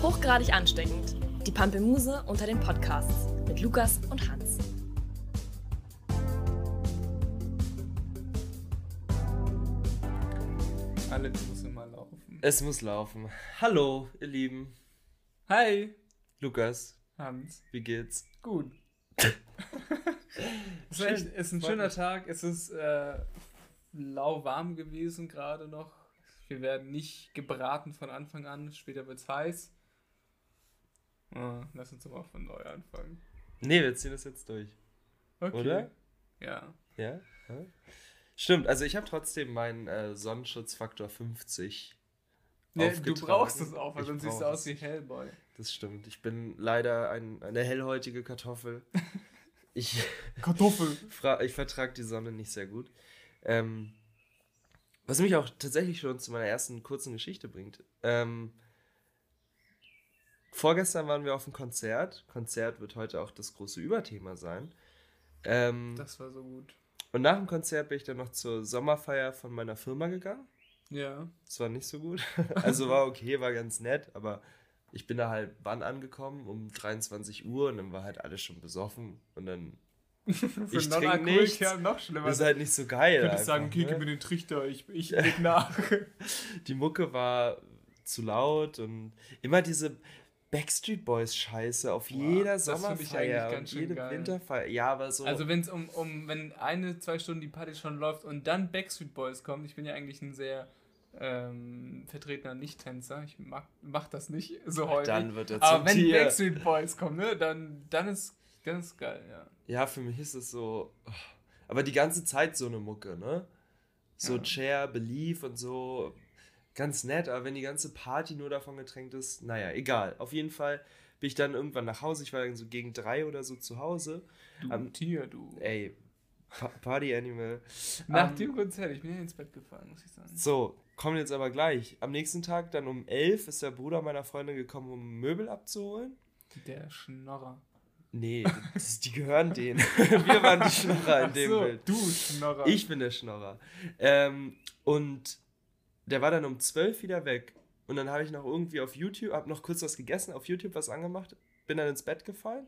Hochgradig ansteckend. Die Pampelmuse unter den Podcasts mit Lukas und Hans. Alles muss immer laufen. Es muss laufen. Hallo, ihr Lieben. Hi, Lukas, Hans. wie geht's? Gut. es ist, ist ein Freut schöner mich. Tag. Es ist äh, lauwarm gewesen gerade noch. Wir werden nicht gebraten von Anfang an. Später wird es heiß. Lass uns mal von neu anfangen. Nee, wir ziehen das jetzt durch. Okay. Oder? Ja. Ja? ja? Stimmt, also ich habe trotzdem meinen äh, Sonnenschutzfaktor 50. Nee, du brauchst es auch, weil sonst siehst du aus wie Hellboy. Das stimmt. Ich bin leider ein, eine hellhäutige Kartoffel. Ich, Kartoffel. ich vertrage die Sonne nicht sehr gut. Ähm, was mich auch tatsächlich schon zu meiner ersten kurzen Geschichte bringt. Ähm, vorgestern waren wir auf einem Konzert. Konzert wird heute auch das große Überthema sein. Ähm, Das war so gut. und nach dem Konzert bin ich dann noch zur Sommerfeier von meiner Firma gegangen. Ja. Das war nicht so gut. Also war okay, war ganz nett, aber ich bin da halt wann angekommen? Um 23 Uhr und dann war halt alles schon besoffen und dann Ich non trink nichts. noch schlimmer. das ist halt nicht so geil. Du könntest sagen, okay, ne? gib mir den Trichter, ich, ich leg nach. Die Mucke war zu laut und immer diese Backstreet Boys Scheiße auf jeder ich eigentlich Sommerfeier ganz und schön jede geil. Winterfeier. Ja, aber so. Also wenn es um, um, wenn eine, zwei Stunden die Party schon läuft und dann Backstreet Boys kommt, ich bin ja eigentlich ein sehr ähm, vertretener Nicht-Tänzer, ich mag, mach das nicht so häufig. dann wird er Aber wenn Tier. Backstreet Boys kommen, ne, dann, dann ist dann ist geil, ja. Ja, für mich ist es so. oh, Aber die ganze Zeit so eine Mucke, ne? So Ja. Chair, Belief und so. Ganz nett, aber wenn die ganze Party nur davon getränkt ist, naja, egal. Auf jeden Fall bin ich dann irgendwann nach Hause. Ich war dann so gegen drei oder so zu Hause. Du Am- Tier, du. Ey, Pa- Party Animal. Nach Ähm, dem Konzert, ich bin ja ins Bett gefallen, muss ich sagen. So, kommen jetzt aber gleich. Am nächsten Tag, dann um elf, ist der Bruder meiner Freundin gekommen, um Möbel abzuholen. Der Schnorrer. Nee, das, die gehören denen. Wir waren die Schnorrer in dem so, Bild. du Schnorrer. Ich bin der Schnorrer. Ähm, und der war dann um 12 wieder weg. Und dann habe ich noch irgendwie auf YouTube, habe noch kurz was gegessen, auf YouTube was angemacht, bin dann ins Bett gefallen.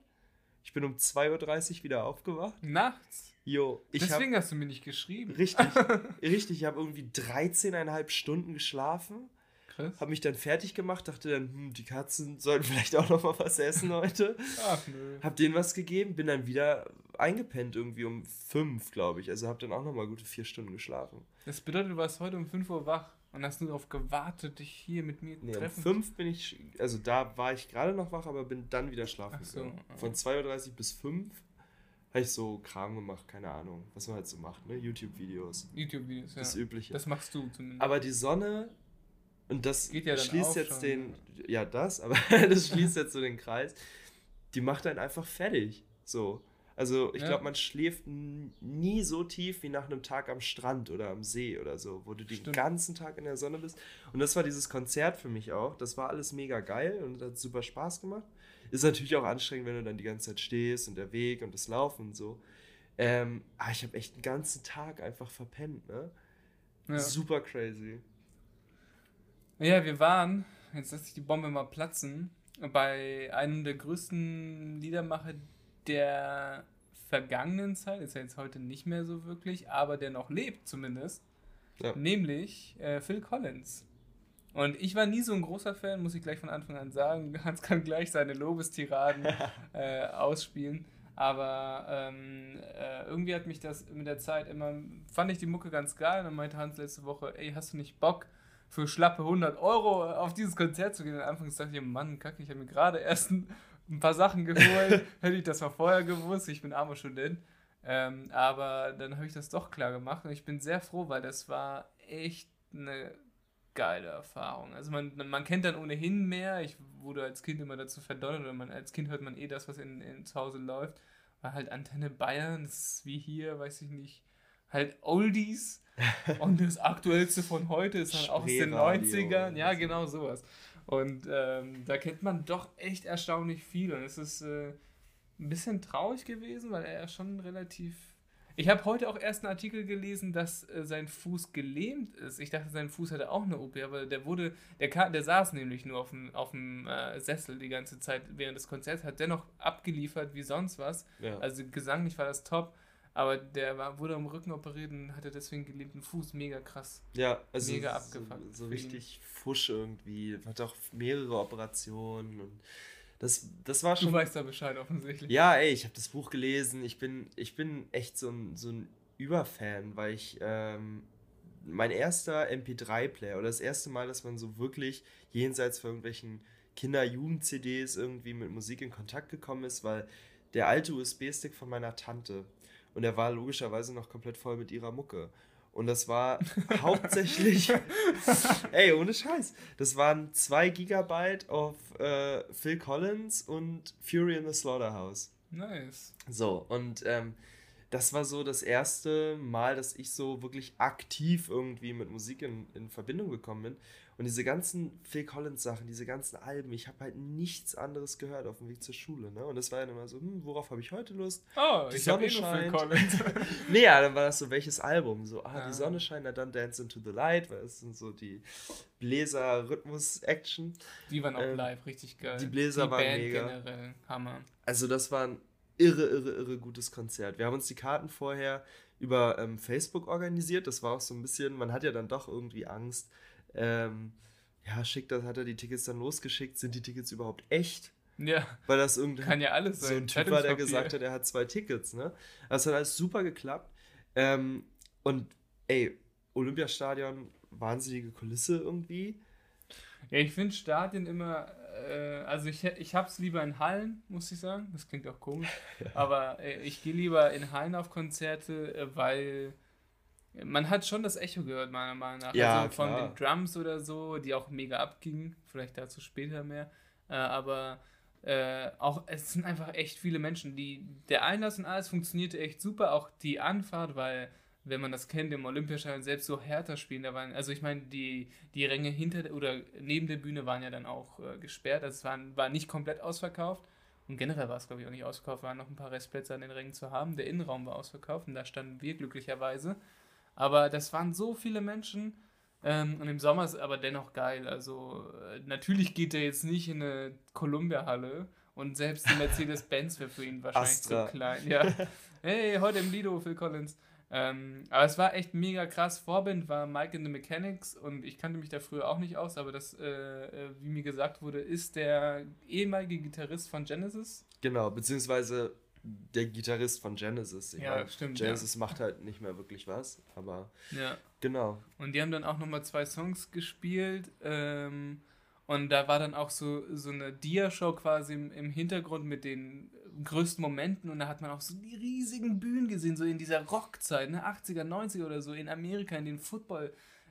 Ich bin um 2.30 Uhr wieder aufgewacht. Nachts. Jo, ich Deswegen hast du mir nicht geschrieben. richtig, richtig, ich habe irgendwie 13,5 Stunden geschlafen, Krass. habe mich dann fertig gemacht, dachte dann, hm, die Katzen sollten vielleicht auch noch mal was essen heute. Ach nö. Hab denen was gegeben, bin dann wieder eingepennt irgendwie um 5, glaube ich. Also habe dann auch noch mal gute vier Stunden geschlafen. Das bedeutet, du warst heute um 5 Uhr wach und hast nur darauf gewartet, dich hier mit mir Nee, um treffen. 5 bin ich, also da war ich gerade noch wach, aber bin dann wieder schlafen Ach so, gegangen. Von 2.30 Uhr bis 5 habe ich so Kram gemacht, keine Ahnung, was man halt so macht, ne? YouTube-Videos. YouTube-Videos, ja. Das Übliche. Das machst du zumindest. aber die Sonne, und das ja schließt jetzt schon, den, ja das, aber das schließt jetzt so den Kreis, die macht einen einfach fertig. So. Also ich Ja. glaube, man schläft nie so tief wie nach einem Tag am Strand oder am See oder so, wo du den Stimmt. ganzen Tag in der Sonne bist. Und das war dieses Konzert für mich auch. Das war alles mega geil und hat super Spaß gemacht. Ist natürlich auch anstrengend, wenn du dann die ganze Zeit stehst und der Weg und das Laufen und so. Ähm, aber ich habe echt den ganzen Tag einfach verpennt, ne? ja. Super crazy. ja, wir waren, jetzt lasse ich die Bombe mal platzen, bei einem der größten Liedermacher der vergangenen Zeit, ist ja jetzt heute nicht mehr so wirklich, aber der noch lebt zumindest, Ja. nämlich äh, Phil Collins. Und ich war nie so ein großer Fan, muss ich gleich von Anfang an sagen. Hans kann gleich seine Lobestiraden äh, ausspielen. Aber ähm, äh, irgendwie hat mich das mit der Zeit immer, fand ich die Mucke ganz geil. Und dann meinte Hans letzte Woche, ey, hast du nicht Bock für schlappe 100 Euro auf dieses Konzert zu gehen? Und anfangs dachte ich, Mann, kacke, ich habe mir gerade erst ein, ein paar Sachen geholt. Hätte ich das mal vorher gewusst, ich bin armer Student. Ähm, aber dann habe ich das doch klar gemacht und ich bin sehr froh, weil das war echt eine geile Erfahrung. Also man, man, kennt dann ohnehin mehr. Ich wurde als Kind immer dazu verdonnert oder man, als Kind hört man eh das, was in, in zu Hause läuft. War halt Antenne Bayern, das ist wie hier, weiß ich nicht, halt Oldies. Und das Aktuellste von heute ist dann auch aus den Spreeradio 90ern. Ja, genau sowas. Und ähm, da kennt man doch echt erstaunlich viel. Und es ist äh, ein bisschen traurig gewesen, weil er ja schon relativ. Ich habe heute auch erst einen Artikel gelesen, dass äh, sein Fuß gelähmt ist. Ich dachte, sein Fuß hätte auch eine OP, aber der wurde, der, kam, der saß nämlich nur auf dem, auf dem äh, Sessel die ganze Zeit während des Konzerts, hat dennoch abgeliefert wie sonst was. Ja. Also gesanglich war das top, aber der war, wurde am Rücken operiert und hatte deswegen gelähmten Fuß. Mega krass. Ja, also Mega so, abgefuckt so richtig Fusch irgendwie. Hat auch mehrere Operationen und das, das war Du schon. weißt da Bescheid offensichtlich. Ja, ey, ich habe das Buch gelesen. Ich bin, ich bin echt so ein, so ein Überfan, weil ich ähm, mein erster MP3-Player oder das erste Mal, dass man so wirklich jenseits von irgendwelchen Kinder-Jugend-CDs irgendwie mit Musik in Kontakt gekommen ist, weil der alte USB-Stick von meiner Tante und der war logischerweise noch komplett voll mit ihrer Mucke. Und das war hauptsächlich, ey, ohne Scheiß, das waren 2 Gigabyte auf äh, Phil Collins und Fury in the Slaughterhouse. Nice. So, und ähm, das war so das erste Mal, dass ich so wirklich aktiv irgendwie mit Musik in, in Verbindung gekommen bin. Und diese ganzen Phil Collins Sachen, diese ganzen Alben, ich habe halt nichts anderes gehört auf dem Weg zur Schule. Ne? Und das war dann immer so, hm, worauf habe ich heute Lust? Oh, Die ich habe eh Phil. Collins. Nee, ja, dann war das so, welches Album? So, ah, Ah. die Sonne scheint, na dann Dance into the Light, weil es sind so die Bläser-Rhythmus-Action. Die waren auch Ähm, live richtig geil. die Bläser die waren Band mega. generell, Hammer. Also das war ein irre, irre, irre gutes Konzert. Wir haben uns die Karten vorher über ähm, Facebook organisiert. Das war auch so ein bisschen, man hat ja dann doch irgendwie Angst. Ähm, ja, schickt das, hat er die Tickets dann losgeschickt. Sind die Tickets überhaupt echt? Ja, Weil das irgendein kann ja alles so sein. ein Typ war, der gesagt hat, er hat zwei Tickets, ne? Das hat alles super geklappt. Ähm, und ey, Olympiastadion, wahnsinnige Kulisse irgendwie. Ja, ich finde Stadien immer, äh, also ich, ich hab's lieber in Hallen, muss ich sagen. Das klingt auch komisch. Aber äh, ich gehe lieber in Hallen auf Konzerte, äh, weil man hat schon das Echo gehört, meiner Meinung nach. Ja, also von klar. den Drums oder so, die auch mega abgingen. Vielleicht dazu später mehr. Äh, aber äh, auch, es sind einfach echt viele Menschen. Die, der Einlass und alles funktionierte echt super. Auch die Anfahrt, weil, wenn man das kennt, im Olympiastadion selbst so härter spielen, da waren, also ich meine, die, die Ränge hinter der- oder neben der Bühne waren ja dann auch äh, gesperrt. Also es war, war nicht komplett ausverkauft. Und generell war es, glaube ich, auch nicht ausverkauft. Waren noch ein paar Restplätze an den Rängen zu haben. Der Innenraum war ausverkauft und da standen wir glücklicherweise. Aber das waren so viele Menschen. Ähm, und im Sommer ist es aber dennoch geil. Also, äh, natürlich geht er jetzt nicht in eine Columbia-Halle und selbst die Mercedes-Benz wäre für ihn wahrscheinlich Astra. zu klein. Ja. Hey, heute im Lido, Phil Collins. Ähm, aber es war echt mega krass. Vorband war Mike in the Mechanics und ich kannte mich da früher auch nicht aus, aber das, äh, äh, wie mir gesagt wurde, ist der ehemalige Gitarrist von Genesis. Genau, beziehungsweise der Gitarrist von Genesis. Ich Ja, meine, stimmt, Genesis macht halt nicht mehr wirklich was, aber Ja. genau. Und die haben dann auch nochmal zwei Songs gespielt. Ähm, und da war dann auch so, so eine Dia-Show quasi im, im Hintergrund mit den größten Momenten. Und da hat man auch so die riesigen Bühnen gesehen, so in dieser Rockzeit, ne, 80er, 90er oder so, in Amerika, in den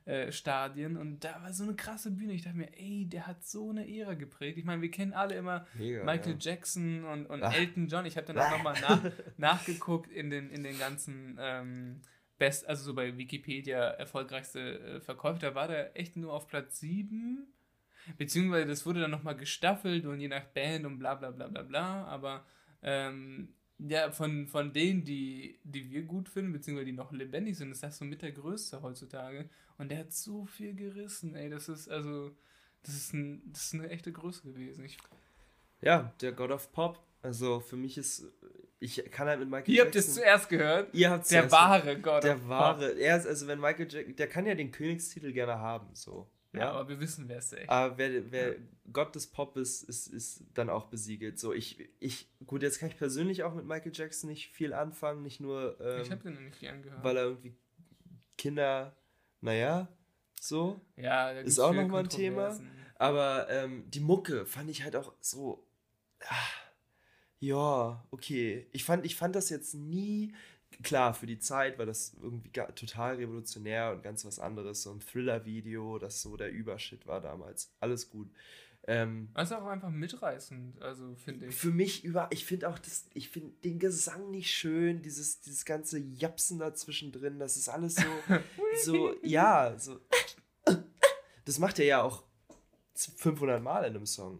Football-Stadien. und da war so eine krasse Bühne. Ich dachte mir, ey, der hat so eine Ära geprägt. Ich meine, wir kennen alle immer Mega. Michael ja. Jackson und, und Ah. Elton John. Ich habe dann auch nochmal nach, nachgeguckt in den, in den ganzen ähm, Best, also so bei Wikipedia erfolgreichste äh, Verkäufer. Da war der echt nur auf Platz 7. Beziehungsweise das wurde dann nochmal gestaffelt und je nach Band und bla bla bla bla bla. Aber ähm, ja, von, von denen, die, die wir gut finden, beziehungsweise die noch lebendig sind, ist das so mit der größte heutzutage. Und der hat so viel gerissen, ey. Das ist also, das ist, ein, das ist eine echte Größe gewesen. Ich Ja, der God of Pop. Also für mich ist, ich kann halt mit Michael Ihr habt es Jackson. zuerst gehört. Ihr habt Der zuerst- wahre Gott. Der wahre. Er ist, also wenn Michael Jackson, der kann ja den Königstitel gerne haben, so. Ja, aber wir wissen, wer es echt. Aber wer, wer Gott des Pop ist, ist, ist dann auch besiegelt. So, ich, ich, gut, jetzt kann ich persönlich auch mit Michael Jackson nicht viel anfangen, nicht nur, ähm, ich habe den noch nicht gern gehört. weil er irgendwie Kinder, naja, so. ja, ist auch viele noch mal ein Thema. Aber ähm, die Mucke fand ich halt auch so. Ah, ja, okay. Ich fand, ich fand das jetzt nie. Klar, für die Zeit war das irgendwie total revolutionär und ganz was anderes. So ein Thriller-Video, das so der Übershit war damals. Alles gut. Ähm, ist auch einfach mitreißend, also finde ich. für mich über, ich finde auch das, ich finde den Gesang nicht schön, dieses, dieses ganze Japsen da zwischendrin, das ist alles so, so, ja, so. Das macht er ja auch 500 Mal in einem Song.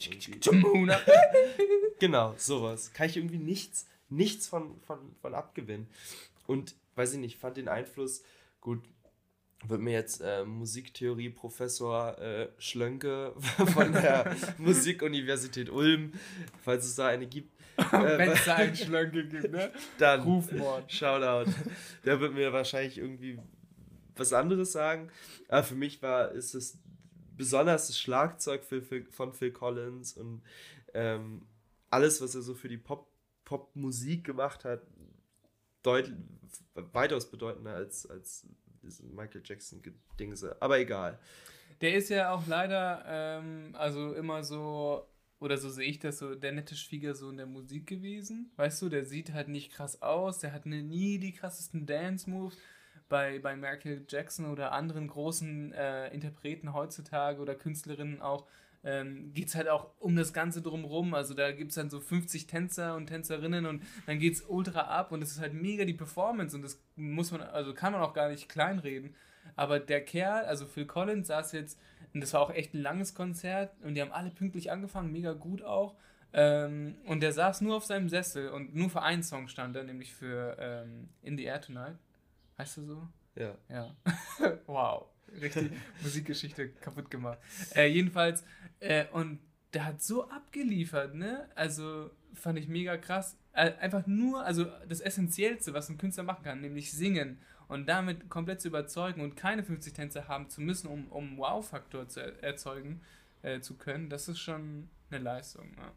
Genau, sowas. Kann ich irgendwie nichts, nichts von, von, von abgewinnen. Und weiß ich nicht, fand den Einfluss gut. Wird mir jetzt äh, Musiktheorie-Professor äh, Schlönke von der Musikuniversität Ulm, falls es da eine gibt. Äh, Wenn es da einen Schlönke gibt, ne? Dann Rufmord. Shoutout. Der wird mir wahrscheinlich irgendwie was anderes sagen. Aber für mich war, ist es besonders das Schlagzeug für, für, von Phil Collins und ähm, alles, was er so für die Pop, Popmusik gemacht hat, deut, weitaus bedeutender als, als Michael Jackson-Dingse. Aber egal. Der ist ja auch leider, ähm, also immer so, oder so sehe ich das so, der nette Schwiegersohn der Musik gewesen. Weißt du, der sieht halt nicht krass aus, der hat nie die krassesten Dance-Moves. Bei, bei Michael Jackson oder anderen großen äh, Interpreten heutzutage oder Künstlerinnen auch, ähm, geht es halt auch um das Ganze drumrum. Also da gibt es dann so 50 Tänzer und Tänzerinnen und dann geht es ultra ab und es ist halt mega die Performance und das muss man, also kann man auch gar nicht kleinreden. Aber der Kerl, also Phil Collins, saß jetzt, und das war auch echt ein langes Konzert und die haben alle pünktlich angefangen, mega gut auch. Ähm, und der saß nur auf seinem Sessel und nur für einen Song stand er, nämlich für ähm, In the Air Tonight. Heißt du so? Ja. Ja. wow. Richtig Musikgeschichte kaputt gemacht. Äh, jedenfalls, äh, und der hat so abgeliefert, ne? Also fand ich mega krass. Äh, einfach nur, also das Essentiellste, was ein Künstler machen kann, nämlich singen und damit komplett zu überzeugen und keine 50 Tänze haben zu müssen, um, um Wow-Faktor zu er erzeugen äh, zu können, das ist schon eine Leistung. Ja.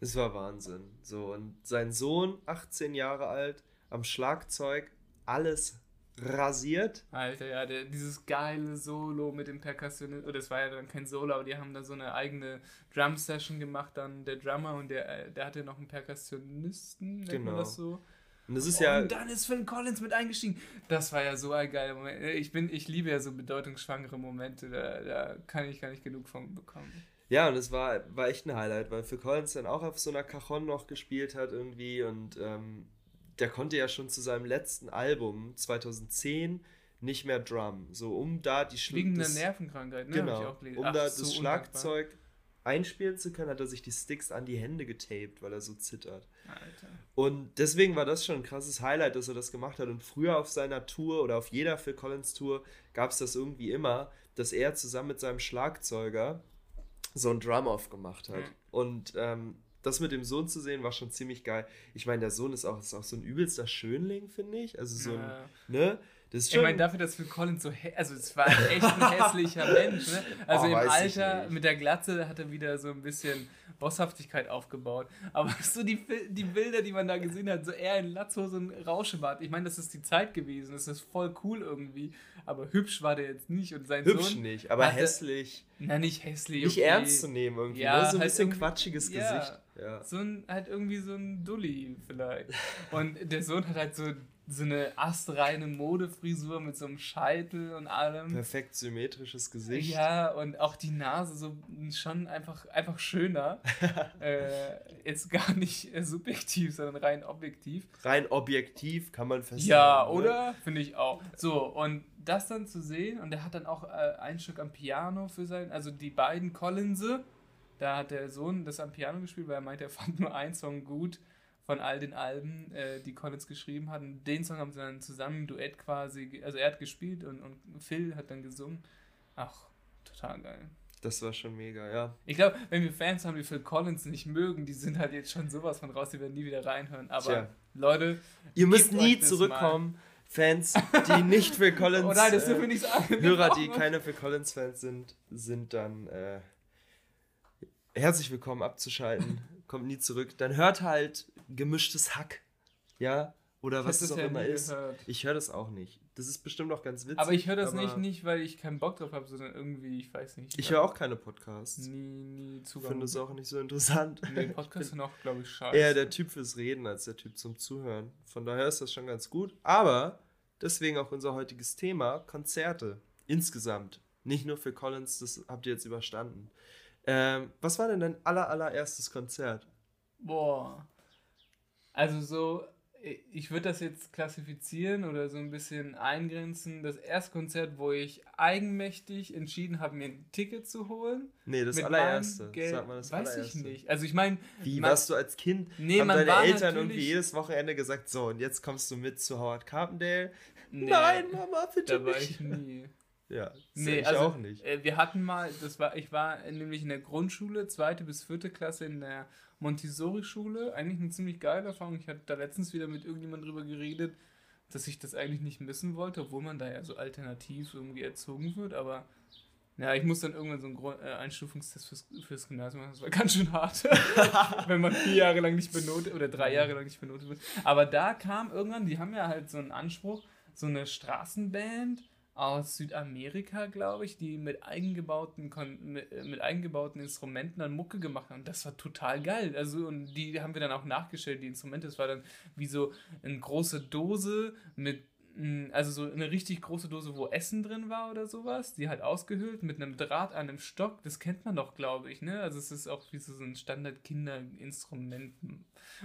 Es war Wahnsinn. So, und sein Sohn, 18 Jahre alt, am Schlagzeug, alles rasiert. Alter, ja, der, dieses geile Solo mit dem Perkussionisten, oder es war ja dann kein Solo, aber die haben da so eine eigene Drum-Session gemacht, dann der Drummer und der, äh, der hatte noch einen Perkussionisten, nennt Genau. man das so. Und das ist ja. Und dann ist Phil Collins mit eingestiegen. Das war ja so ein geiler Moment. Ich, bin, ich liebe ja so bedeutungsschwangere Momente, da, da kann ich gar nicht genug von bekommen. Ja, und es war, war echt ein Highlight, weil Phil Collins dann auch auf so einer Cajon noch gespielt hat irgendwie und ähm, der konnte ja schon zu seinem letzten Album 2010 nicht mehr Drum. So um da die Schl- Wegen einer das- Nervenkrankheit, ne? Genau. Um Ach, da so das undankbar. Schlagzeug einspielen zu können, hat er sich die Sticks an die Hände getaped, weil er so zittert. Alter. Und deswegen war das schon ein krasses Highlight, dass er das gemacht hat. Und früher auf seiner Tour oder auf jeder Phil Collins Tour gab es das irgendwie immer, dass er zusammen mit seinem Schlagzeuger so ein Drum-Off gemacht hat. Mhm. Und ähm, das mit dem Sohn zu sehen, war schon ziemlich geil. Ich meine, der Sohn ist auch, ist auch so ein übelster Schönling, finde ich. Also so ein, Ja. ne? Das ist Ich schon. meine, dafür, dass Phil Collins so, also es war echt ein hässlicher Mensch, ne? Also Oh, im ich Alter nicht. mit der Glatze hat er wieder so ein bisschen Bosshaftigkeit aufgebaut. Aber so die, die Bilder, die man da gesehen hat, so er in Latzhose und Rauschebart. Ich meine, das ist die Zeit gewesen, das ist voll cool irgendwie. Aber hübsch war der jetzt nicht und sein Hübsch Sohn. nicht, aber hatte- hässlich. Na, nicht hässlich. Nicht okay. ernst zu nehmen irgendwie. Ja, ne? So ein halt bisschen quatschiges ja. Gesicht. Ja. So ein, halt irgendwie so ein Dulli vielleicht. Und der Sohn hat halt so, so eine astreine Modefrisur mit so einem Scheitel und allem. Perfekt symmetrisches Gesicht. Ja, und auch die Nase so schon einfach, einfach schöner. äh, jetzt gar nicht äh, subjektiv, sondern rein objektiv. Rein objektiv kann man feststellen. Ja, ne? oder? Finde ich auch. So, und das dann zu sehen, und er hat dann auch äh, ein Stück am Piano für sein, also die beiden Collinse, da hat der Sohn das am Piano gespielt, weil er meinte, er fand nur einen Song gut von all den Alben, äh, die Collins geschrieben hat. Und den Song haben sie dann zusammen im Duett quasi, also er hat gespielt und, und Phil hat dann gesungen. Ach, total geil. Das war schon mega, ja. Ich glaube, wenn wir Fans haben, die Phil Collins nicht mögen, die sind halt jetzt schon sowas von raus, die werden nie wieder reinhören. Aber Tja. Leute, Ihr müsst nie zurückkommen. Fans, die nicht für Collins. oh nein, das dürfen wir äh, nicht sagen. Hörer, die keine für Collins-Fans sind, sind dann äh, herzlich willkommen abzuschalten. Kommt nie zurück. Dann hört halt gemischtes Hack. Ja? Oder Ich was es das auch ja immer ist. gehört. Ich höre das auch nicht. Das ist bestimmt auch ganz witzig. Aber ich höre das nicht, nicht, weil ich keinen Bock drauf habe, sondern irgendwie, ich weiß nicht. Ich höre auch keine Podcasts. nie, nie Ich Zugang. finde es auch nicht so interessant. Nee, Podcasts sind auch, glaube ich, scheiße. eher der Typ fürs Reden als der Typ zum Zuhören. Von daher ist das schon ganz gut. Aber deswegen auch unser heutiges Thema: Konzerte. Insgesamt. Nicht nur für Collins, das habt ihr jetzt überstanden. Ähm, was war denn dein aller, allererstes Konzert? Boah. Also so, ich würde das jetzt klassifizieren oder so ein bisschen eingrenzen. Das erste Konzert, wo ich eigenmächtig entschieden habe, mir ein Ticket zu holen. Nee, das allererste. Sag mal das weiß allererste. ich nicht. Also ich meine, Wie man- warst du als Kind? Nee, haben deine war Eltern irgendwie jedes Wochenende gesagt, so und jetzt kommst du mit zu Howard Carpendale? nee, Nein, Mama, bitte da war nicht. ich nie. Ja, Nee, ich also auch nicht. Äh, wir hatten mal, das war, ich war nämlich in der Grundschule, zweite bis vierte Klasse in der Montessori-Schule. Eigentlich eine ziemlich geile Erfahrung. Ich hatte da letztens wieder mit irgendjemand drüber geredet, dass ich das eigentlich nicht missen wollte, obwohl man da ja so alternativ irgendwie erzogen wird. Aber ja, ich muss dann irgendwann so einen Grund, äh, Einstufungstest fürs, fürs Gymnasium machen. Das war ganz schön hart, wenn man vier Jahre lang nicht benotet oder drei Jahre lang nicht benotet wird. Aber da kam irgendwann, die haben ja halt so einen Anspruch, so eine Straßenband aus Südamerika, glaube ich, die mit eingebauten, mit, äh, mit eingebauten Instrumenten dann Mucke gemacht haben. Und das war total geil. Also, und die haben wir dann auch nachgestellt, die Instrumente. Das war dann wie so eine große Dose mit, mh, also so eine richtig große Dose, wo Essen drin war oder sowas, die halt ausgehöhlt mit einem Draht an einem Stock. Das kennt man doch, glaube ich, ne? Also, es ist auch wie so ein Standard-Kinderinstrument.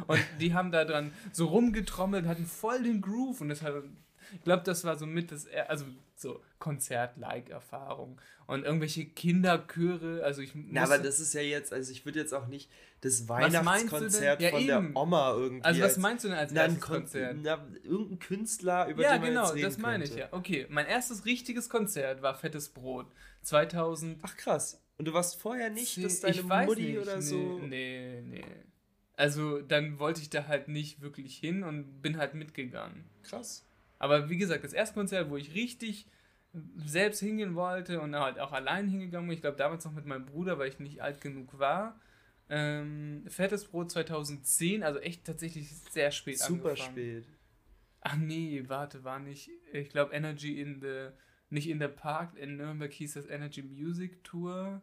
Und die haben da dran so rumgetrommelt, hatten voll den Groove und das hat. Ich glaube, das war so mit das, also so Konzert-like-Erfahrung. Und irgendwelche Kinderchöre, also ich Na, aber das ist ja jetzt, also ich würde jetzt auch nicht das? Weihnachtskonzert Ja, von eben. der Oma irgendwie. Also was als- meinst du denn als na, ein erstes Kon Konzert? Na, irgendein Künstler, über Ja, den man genau, jetzt reden das meine ich könnte. ja. Okay, mein erstes richtiges Konzert war Fettes Brot. 2000. Ach krass. Und du warst vorher nicht, dass Ich deine Mutti nicht, oder nee, so. Nee, nee. Also dann wollte ich da halt nicht wirklich hin und bin halt mitgegangen. Krass. Aber wie gesagt, das erste Konzert, wo ich richtig selbst hingehen wollte und halt auch allein hingegangen bin, ich glaube damals noch mit meinem Bruder, weil ich nicht alt genug war. Ähm, Fettes Brot 2010, also echt tatsächlich sehr spät Super angefangen. spät. Ach nee, warte, war nicht. Ich glaube Energy in the. Nicht in der Park, in Nürnberg hieß das Energy Music Tour.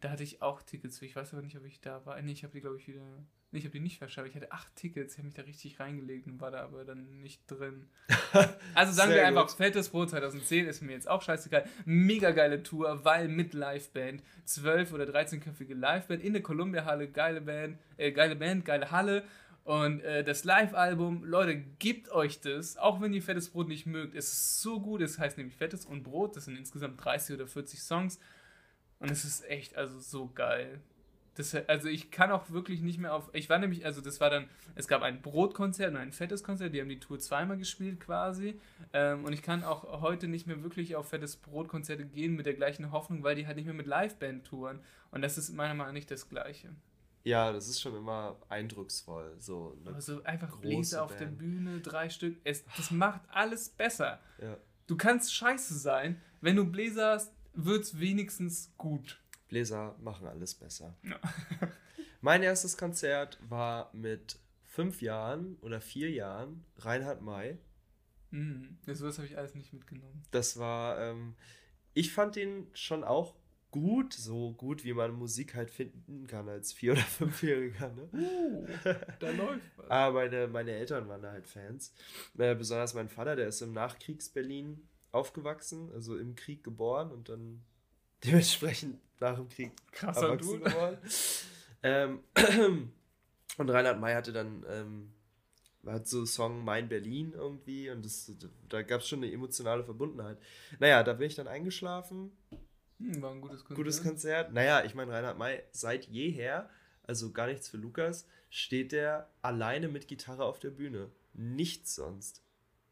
Da hatte ich auch Tickets für. Ich weiß aber nicht, ob ich da war. Nee, ich habe die, glaube ich, wieder. Ich habe die nicht verschafft. Ich hatte acht Tickets, ich habe mich da richtig reingelegt und war da aber dann nicht drin. Also sagen wir einfach, gut. Fettes Brot 2010 ist mir jetzt auch scheißegal. Mega geile Tour, weil mit Liveband. 12 oder 13-köpfige Liveband in der Columbia-Halle. Geile Band, äh, geile Band, geile Halle. Und äh, das Live-Album, Leute, gebt euch das, auch wenn ihr Fettes Brot nicht mögt. Es ist so gut, es heißt nämlich Fettes und Brot. Das sind insgesamt 30 oder 40 Songs. Und es ist echt, also so geil. Das, also ich kann auch wirklich nicht mehr auf. Ich war nämlich, also das war dann, es gab ein Brotkonzert und ein fettes Konzert, die haben die Tour zweimal gespielt quasi. Ähm, und ich kann auch heute nicht mehr wirklich auf fettes Brotkonzerte gehen mit der gleichen Hoffnung, weil die halt nicht mehr mit Liveband touren. Und das ist meiner Meinung nach nicht das Gleiche. Ja, das ist schon immer eindrucksvoll. So? Also einfach Bläser auf der. Bühne, drei Stück. Es, das macht alles besser. ja. Du kannst scheiße sein. Wenn du Bläser hast, wird's wenigstens gut. Bläser machen alles besser. Ja. mein erstes Konzert war mit fünf Jahren oder vier Jahren Reinhard May. Mhm. Ja, sowas habe ich alles nicht mitgenommen. Das war, ähm, ich fand den schon auch gut, so gut, wie man Musik halt finden kann als Vier- oder Fünfjähriger. Ne? Uh, da läuft was. Aber meine, meine Eltern waren da halt Fans. Äh, besonders mein Vater, der ist im Nachkriegs-Berlin aufgewachsen, also im Krieg geboren und dann dementsprechend nach dem Krieg Krasser erwachsen Dude. geworden. ähm, und Reinhard May hatte dann ähm, hat so Song Mein Berlin irgendwie und das, da gab es schon eine emotionale Verbundenheit. Naja, da bin ich dann eingeschlafen. Hm, war ein gutes Konzert. Gutes Konzert. Naja, ich meine, Reinhard May seit jeher, also gar nichts für Lukas, steht der alleine mit Gitarre auf der Bühne. Nichts sonst.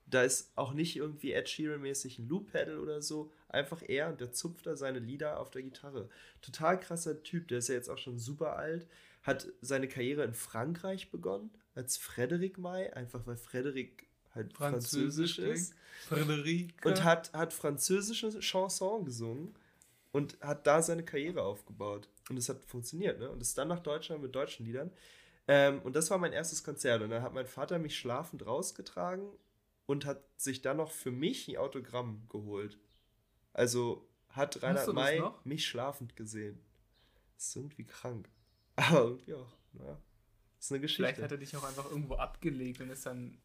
Da ist auch nicht irgendwie Ed Sheeran-mäßig ein Loop-Pedal oder so. Einfach er und der zupft da seine Lieder auf der Gitarre. Total krasser Typ, der ist ja jetzt auch schon super alt. Hat seine Karriere in Frankreich begonnen, als Frederik May, einfach weil Frederik halt französisch, ist. Frederike. Und hat, hat französische Chanson gesungen und hat da seine Karriere aufgebaut. Und es hat funktioniert, ne? Und ist dann nach Deutschland mit deutschen Liedern. Ähm, und das war mein erstes Konzert. Und dann hat mein Vater mich schlafend rausgetragen und hat sich dann noch für mich ein Autogramm geholt. Also hat Reinhard May mich schlafend gesehen. Das ist irgendwie krank. Aber irgendwie auch, naja. Das ist eine Geschichte. Vielleicht hat er dich auch einfach irgendwo abgelegt und ist dann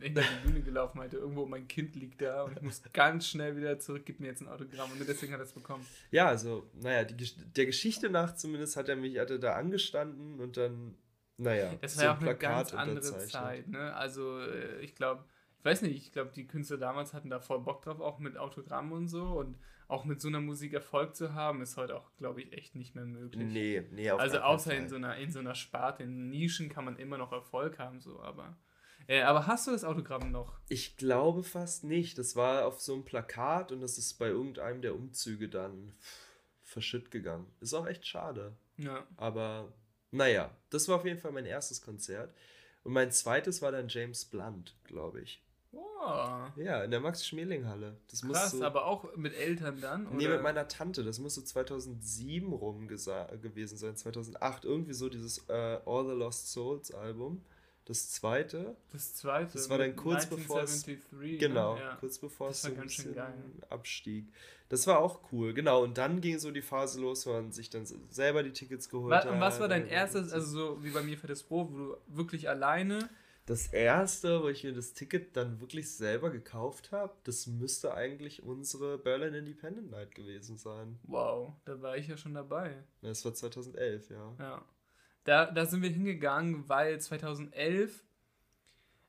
hinter die Bühne gelaufen, meinte, irgendwo mein Kind liegt da und ich muss ganz schnell wieder zurück, gib mir jetzt ein Autogramm. Und deswegen hat er es bekommen. Ja, also, naja, die, der Geschichte nach zumindest hat er mich, hat er da angestanden und dann naja, Das so war ja ein auch eine ganz Plakat andere. Zeit, ne? Also, äh, ich glaube, ich weiß nicht, ich glaube, die Künstler damals hatten da voll Bock drauf, auch mit Autogrammen und so und auch mit so einer Musik Erfolg zu haben, ist heute auch, glaube ich, echt nicht mehr möglich. Nee, nee, auf also außer in Fall. so einer in so einer Sparte, in Nischen kann man immer noch Erfolg haben, so, aber. Äh, aber hast du das Autogramm noch? Ich glaube fast nicht. Das war auf so einem Plakat und das ist bei irgendeinem der Umzüge dann verschütt gegangen. Ist auch echt schade. Ja. Aber naja, das war auf jeden Fall mein erstes Konzert. Und mein zweites war dann James Blunt, glaube ich. Wow. Ja, in der Max-Schmeling-Halle. Das Krass, so, aber auch mit Eltern dann? Oder? Nee, mit meiner Tante. Das muss so 2007 rum gewesen sein. 2008. Irgendwie so dieses äh, All the Lost Souls Album. Das zweite. das zweite. das war dann kurz bevor es- 1973, Genau, Ne? Ja. kurz bevor es so ein bisschen geil. abstieg. Das war auch cool, genau. Und dann ging so die Phase los, wo man sich dann selber die Tickets geholt Was, hat. und was war dein erstes, also so wie bei mir für das Pro, wo du wirklich alleine. Das erste, wo ich mir das Ticket dann wirklich selber gekauft habe, das müsste eigentlich unsere Berlin Independent Night gewesen sein. Wow, da war ich ja schon dabei. Das war 2011, ja. Ja. Da, da sind wir hingegangen, weil 2011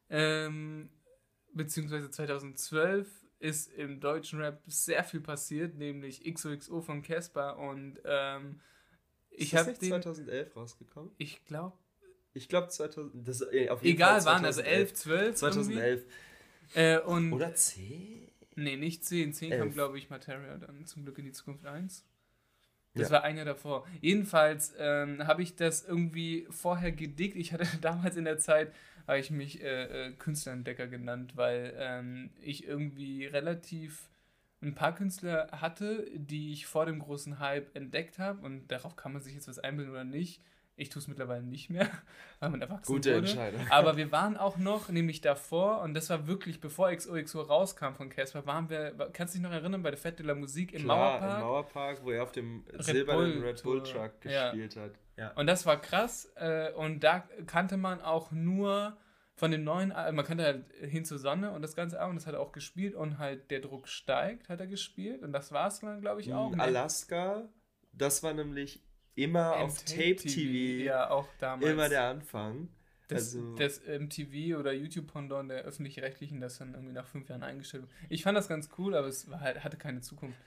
ähm, beziehungsweise 2012 ist im deutschen Rap sehr viel passiert, nämlich XOXO von Casper und ähm, ich ist das habe nicht den, 2011 rausgekommen? ich glaube, Ich glaube 2000, das äh, auf jeden egal Fall wann, also 11, 12 2011. irgendwie. Äh, und Oder 10? Nee, nicht 10. 10 kam, Elf. glaube ich, Materia dann zum Glück in die Zukunft 1. Das Ja. war ein Jahr davor. Jedenfalls ähm, habe ich das irgendwie vorher gedickt. Ich hatte damals in der Zeit, habe ich mich äh, äh, Künstlerentdecker genannt, weil ähm, ich irgendwie relativ ein paar Künstler hatte, die ich vor dem großen Hype entdeckt habe. Und darauf kann man sich jetzt was einbilden oder nicht. Ich tue es mittlerweile nicht mehr, weil man erwachsen Gute wurde. Entscheidung. Aber wir waren auch noch, nämlich davor, und das war wirklich bevor XOXO rauskam von Casper, waren wir, kannst du dich noch erinnern, bei der Fête de la Musique im Klar, Mauerpark? im Mauerpark, wo er auf dem Red silbernen Bull Red Bull. Truck Ja. gespielt hat. Ja. Und das war krass. Äh, und da kannte man auch nur von den neuen, Al- man kannte halt hin zur Sonne und das ganze Album, das hat er auch gespielt und halt der Druck steigt, hat er gespielt. Und das war es dann, glaube ich, auch. Mm, Alaska, das war nämlich immer auf Tape TV, Ja, auch damals. immer der Anfang. Das, also, das MTV oder YouTube-Pendant der öffentlich-rechtlichen, das dann irgendwie nach fünf Jahren eingestellt wurde. Ich fand das ganz cool, aber es halt, hatte keine Zukunft.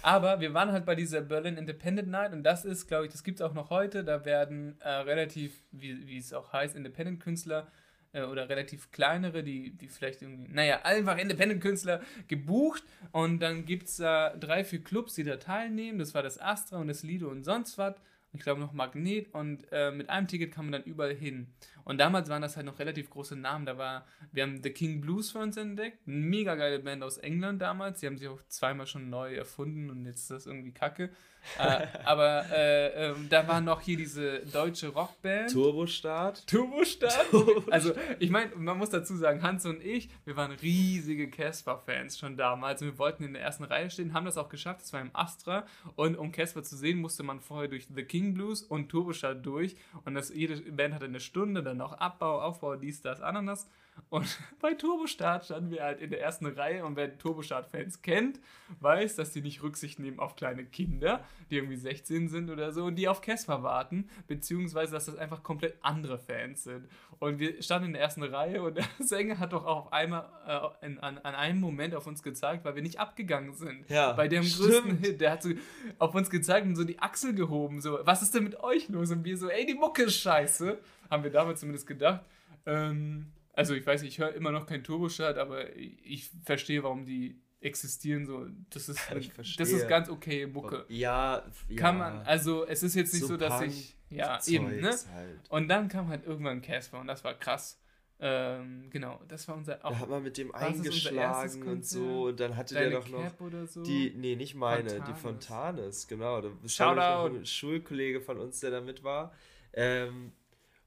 Aber wir waren halt bei dieser Berlin Independent Night und das ist, glaube ich, das gibt es auch noch heute. Da werden äh, relativ, wie, wie es auch heißt, Independent-Künstler äh, oder relativ kleinere, die, die vielleicht irgendwie, naja, einfach Independent-Künstler gebucht und dann gibt es da drei, vier Clubs, die da teilnehmen. Das war das Astra und das Lido und sonst was. Ich glaube noch Magnet und äh, mit einem Ticket kann man dann überall hin. Und damals waren das halt noch relativ große Namen. Da war, wir haben The King Blues für uns entdeckt, eine mega geile Band aus England damals. Die haben sich auch zweimal schon neu erfunden und jetzt ist das irgendwie kacke. äh, aber äh, ähm, da war noch hier diese deutsche Rockband. Turbostart. Turbostart. Also, ich meine, man muss dazu sagen, Hans und ich, wir waren riesige Casper-Fans schon damals. Wir wollten in der ersten Reihe stehen, haben das auch geschafft. Das war im Astra. Und um Casper zu sehen, musste man vorher durch The King Blues und Turbostart durch. Und das, jede Band hatte eine Stunde, dann noch Abbau, Aufbau, dies, das, Ananas. Und bei Turbostart standen wir halt in der ersten Reihe. Und wer Turbostart-Fans kennt, weiß, dass die nicht Rücksicht nehmen auf kleine Kinder, die irgendwie 16 sind oder so und die auf Casper warten. Beziehungsweise, dass das einfach komplett andere Fans sind. Und wir standen in der ersten Reihe und der Sänger hat doch auch auf einmal äh, in, an, an einem Moment auf uns gezeigt, weil wir nicht abgegangen sind. Ja, Bei dem stimmt. größten Hit. Der hat so auf uns gezeigt und so die Achsel gehoben. So, was ist denn mit euch los? Und wir so, ey, die Mucke ist scheiße. Haben wir damals zumindest gedacht. Ähm, also ich weiß, ich höre immer noch kein Turbostart, aber ich, verstehe, warum die existieren. So, das ist, das ist ganz okay Mucke. Ja, ja. Kann man, also es ist jetzt nicht so, So dass ich, ja, Zeugs eben, ne? Halt. Und dann kam halt irgendwann Casper und das war krass. Ähm, genau, das war unser auch Da hat man mit dem eingeschlagen und so. Und dann hatte der deine doch noch oder so. die, nee, nicht meine, die Fontanes. Fontanes, genau. Da noch ein Schulkollege von uns, der da mit war. Ähm,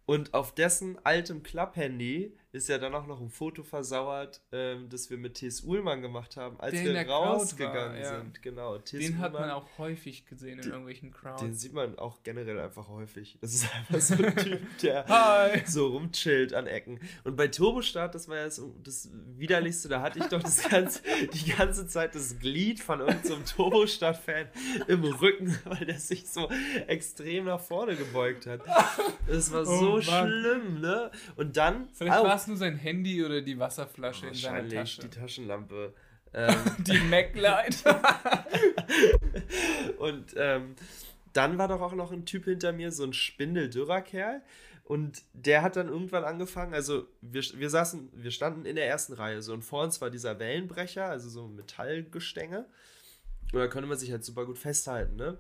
und auf dessen altem Klapphandy ist ja dann auch noch ein Foto versauert, ähm, das wir mit T.S. Uhlmann gemacht haben, als Der wir rausgegangen war, ja. sind. Genau. T.S. Den hat man auch häufig gesehen in irgendwelchen Crowds. Den sieht man auch generell einfach häufig. Das ist einfach so ein Typ, der Hi! so rumchillt an Ecken. Und bei Turbostart, das war ja so das Widerlichste, da hatte ich doch das ganze, die ganze Zeit das Glied von irgendeinem so Turbostart-Fan im Rücken, weil der sich so extrem nach vorne gebeugt hat. Das war so Oh schlimm, ne? Und dann. Vielleicht war es nur sein Handy oder die Wasserflasche in seiner Tasche. die Taschenlampe. Ähm, Die MacLight. Und ähm, dann war doch auch noch ein Typ hinter mir, so ein spindeldürrer Kerl. Und der hat dann irgendwann angefangen, also wir, wir saßen, wir standen in der ersten Reihe, so und vor uns war dieser Wellenbrecher, also so ein Metallgestänge. Und da konnte man sich halt super gut festhalten, ne?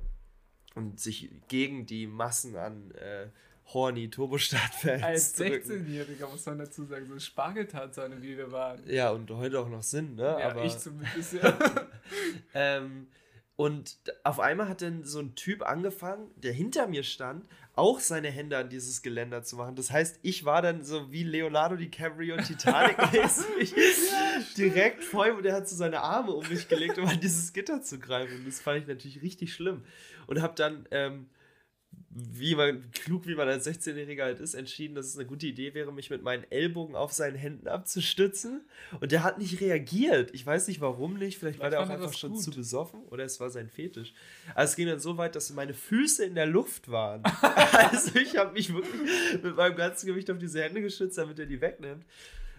Und sich gegen die Massen an äh, horny Turbostart-Fans Als drücken. 16-Jähriger muss man dazu sagen, so Spargeltarzahne, wie wir waren. Ja, und heute auch noch sind, ne? Ja, Aber ich zumindest, ja. Ähm, und auf einmal hat dann so ein Typ angefangen, der hinter mir stand, auch seine Hände an dieses Geländer zu machen. Das heißt, ich war dann so wie Leonardo DiCaprio Titanic-mäßig direkt vor ihm und er hat so seine Arme um mich gelegt, um an dieses Gitter zu greifen. Und das fand ich natürlich richtig schlimm. Und habe dann, ähm, wie man, klug wie man als 16-Jähriger halt ist, entschieden, dass es eine gute Idee wäre, mich mit meinen Ellbogen auf seinen Händen abzustützen. Und der hat nicht reagiert. Ich weiß nicht, warum nicht. Vielleicht, war Vielleicht der auch einfach schon gut. zu besoffen oder es war sein Fetisch. Also es ging dann so weit, dass meine Füße in der Luft waren. also ich habe mich wirklich mit meinem ganzen Gewicht auf diese Hände geschützt, damit er die wegnimmt.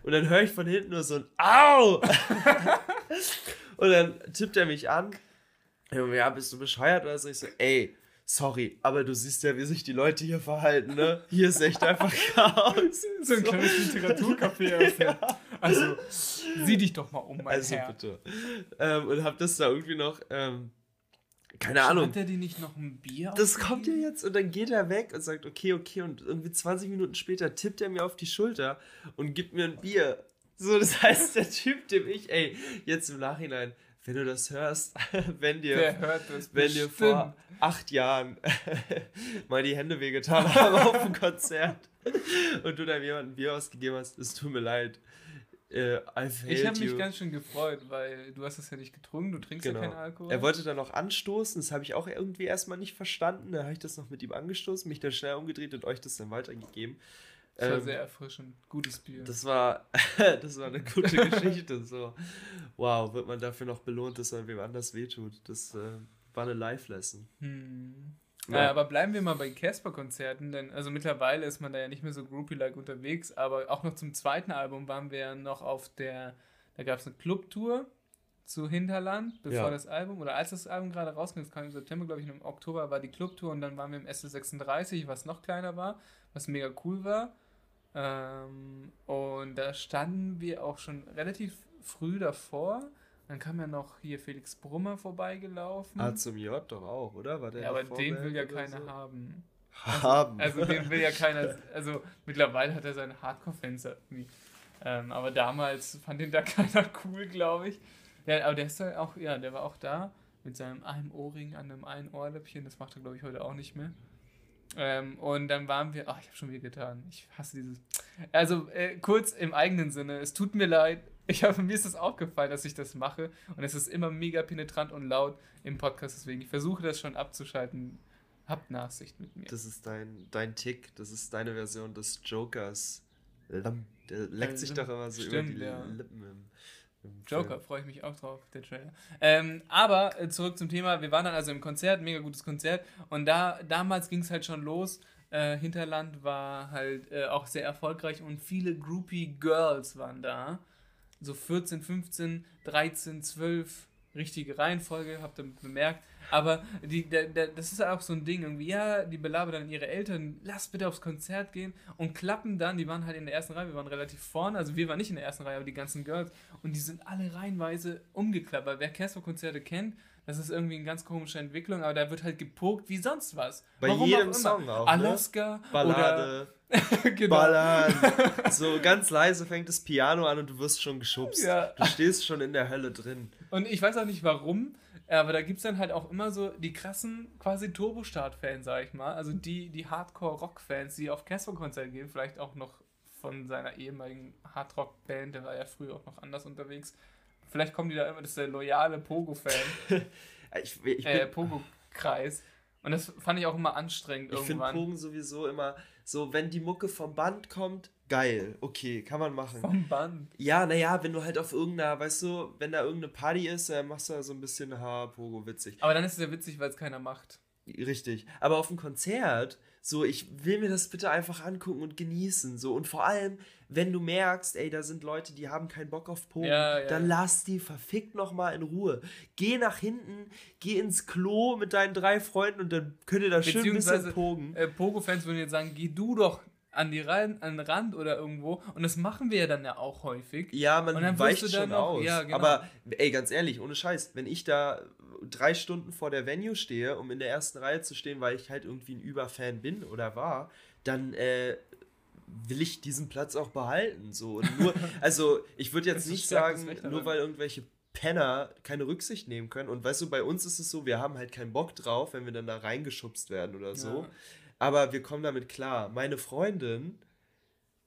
Und dann höre ich von hinten nur so ein Au! Und dann tippt er mich an. Ja, bist du bescheuert oder so? Ich so, ey, sorry, aber du siehst ja, wie sich die Leute hier verhalten, ne? Hier ist echt einfach Chaos. So ein kleines Literaturcafé. öffnen. Also, sieh dich doch mal um, mein Also Herr. bitte. Ähm, und hab das da irgendwie noch, ähm, keine Ahnung. Hat er dir nicht noch ein Bier Das kommt ja jetzt und dann geht er weg und sagt, okay, okay. Und irgendwie 20 Minuten später tippt er mir auf die Schulter und gibt mir ein Bier. So, das heißt, der Typ, dem ich, ey, jetzt im Nachhinein, wenn du das hörst, wenn dir, wenn dir vor acht Jahren mal die Hände wehgetan haben auf dem Konzert und du dann jemandem ein Bier ausgegeben hast, es tut mir leid. Äh, Ich habe mich ganz schön gefreut, weil du hast es ja nicht getrunken, du trinkst Genau. ja keinen Alkohol. Er wollte dann noch anstoßen, das habe ich auch irgendwie erstmal nicht verstanden. Da habe ich das noch mit ihm angestoßen, mich dann schnell umgedreht und euch das dann weitergegeben. Das war Ähm, sehr erfrischend. Gutes Bier. das war, das war eine gute Geschichte. So, wow, wird man dafür noch belohnt, dass man wem anders wehtut. Das äh, war eine Live-Lesson. Hm. Ja. Äh, aber bleiben wir mal bei Casper-Konzerten, denn also mittlerweile ist man da ja nicht mehr so groupie-like unterwegs, aber auch noch zum zweiten Album waren wir ja noch auf der, da gab es eine Clubtour zu Hinterland, bevor Ja. das Album, oder als das Album gerade rauskam, das kam im September, glaube ich, und im Oktober war die Clubtour und dann waren wir im SL36, was noch kleiner war, was mega cool war. Ähm, und da standen wir auch schon relativ früh davor. Dann kam ja noch hier Felix Brummer vorbeigelaufen. A zum J doch auch, oder? War der. Ja, aber den will ja keiner so? haben. haben. Also den will ja keiner. Also mittlerweile hat er seine Hardcore-Fans irgendwie. Ähm, aber damals fand den da keiner cool, glaube ich. Ja, aber der ist ja auch, ja, der war auch da mit seinem einen Ohrring an einem einen Ohrläppchen. Das macht er, glaube ich, heute auch nicht mehr. Ähm, und dann waren wir, ach, ich habe schon wieder getan. Ich hasse dieses. Also äh, kurz im eigenen Sinne, es tut mir leid. Ich habe mir ist das aufgefallen, dass ich das mache und es ist immer mega penetrant und laut im Podcast. Deswegen ich versuche das schon abzuschalten. Habt Nachsicht mit mir. Das ist dein, dein Tick, das ist deine Version des Jokers. Der leckt sich doch immer so Stimmt, über die ja. Lippen im Joker, freue ich mich auch drauf, der Trailer. Ähm, aber äh, zurück zum Thema, wir waren dann also im Konzert, mega gutes Konzert und da damals ging es halt schon los. Äh, Hinterland war halt äh, auch sehr erfolgreich und viele Groupie Girls waren da. So 14, 15, 13, 12, richtige Reihenfolge, habt ihr bemerkt. Aber die, der, der, das ist auch so ein Ding, irgendwie, ja, die belabern dann ihre Eltern, lass bitte aufs Konzert gehen und klappen dann, die waren halt in der ersten Reihe, wir waren relativ vorne, also wir waren nicht in der ersten Reihe, aber die ganzen Girls und die sind alle reihenweise umgeklappt, weil wer Casper-Konzerte kennt, das ist irgendwie eine ganz komische Entwicklung, aber da wird halt gepokt wie sonst was. Bei Warum jedem auch. Song auch, ne? Alaska Ballade, oder genau. Ballern. so ganz leise fängt das Piano an und du wirst schon geschubst. Ja. Du stehst schon in der Hölle drin. Und ich weiß auch nicht warum, aber da gibt es dann halt auch immer so die krassen quasi Turbostart-Fans, sag ich mal. Also die, die Hardcore-Rock-Fans, die auf Casper-Konzerte gehen, vielleicht auch noch von seiner ehemaligen Hardrock-Band, der war ja früher auch noch anders unterwegs. Vielleicht kommen die da immer, das ist der loyale Pogo-Fan. ich, ich äh, Pogo-Kreis. Und das fand ich auch immer anstrengend ich finde irgendwann. Pogen sowieso immer so, wenn die Mucke vom Band kommt, geil, okay, kann man machen. Vom Band. Ja, naja, wenn du halt auf irgendeiner, weißt du, wenn da irgendeine Party ist, dann machst du da so ein bisschen ha, Pogo, witzig. Aber dann ist es ja witzig, weil es keiner macht. Richtig. Aber auf dem Konzert, so, ich will mir das bitte einfach angucken und genießen. So, und vor allem, wenn du merkst, ey, da sind Leute, die haben keinen Bock auf Pogen, Ja, ja. dann lass die verfickt nochmal in Ruhe. Geh nach hinten, geh ins Klo mit deinen drei Freunden und dann könnt ihr da schön ein bisschen pogen. Äh, Pogo-Fans würden jetzt sagen, geh du doch an, die Ran an den Rand oder irgendwo. Und das machen wir ja dann ja auch häufig. Ja, man weicht schon noch- aus. ja, genau. Aber ey, ganz ehrlich, ohne Scheiß, wenn ich da drei Stunden vor der Venue stehe, um in der ersten Reihe zu stehen, weil ich halt irgendwie ein Überfan bin oder war, dann äh, will ich diesen Platz auch behalten. So. Und nur, also ich würde jetzt nicht sagen, nur weil irgendwelche Penner keine Rücksicht nehmen können. Und weißt du, bei uns ist es so, wir haben halt keinen Bock drauf, wenn wir dann da reingeschubst werden oder so. Ja. Aber wir kommen damit klar. Meine Freundin,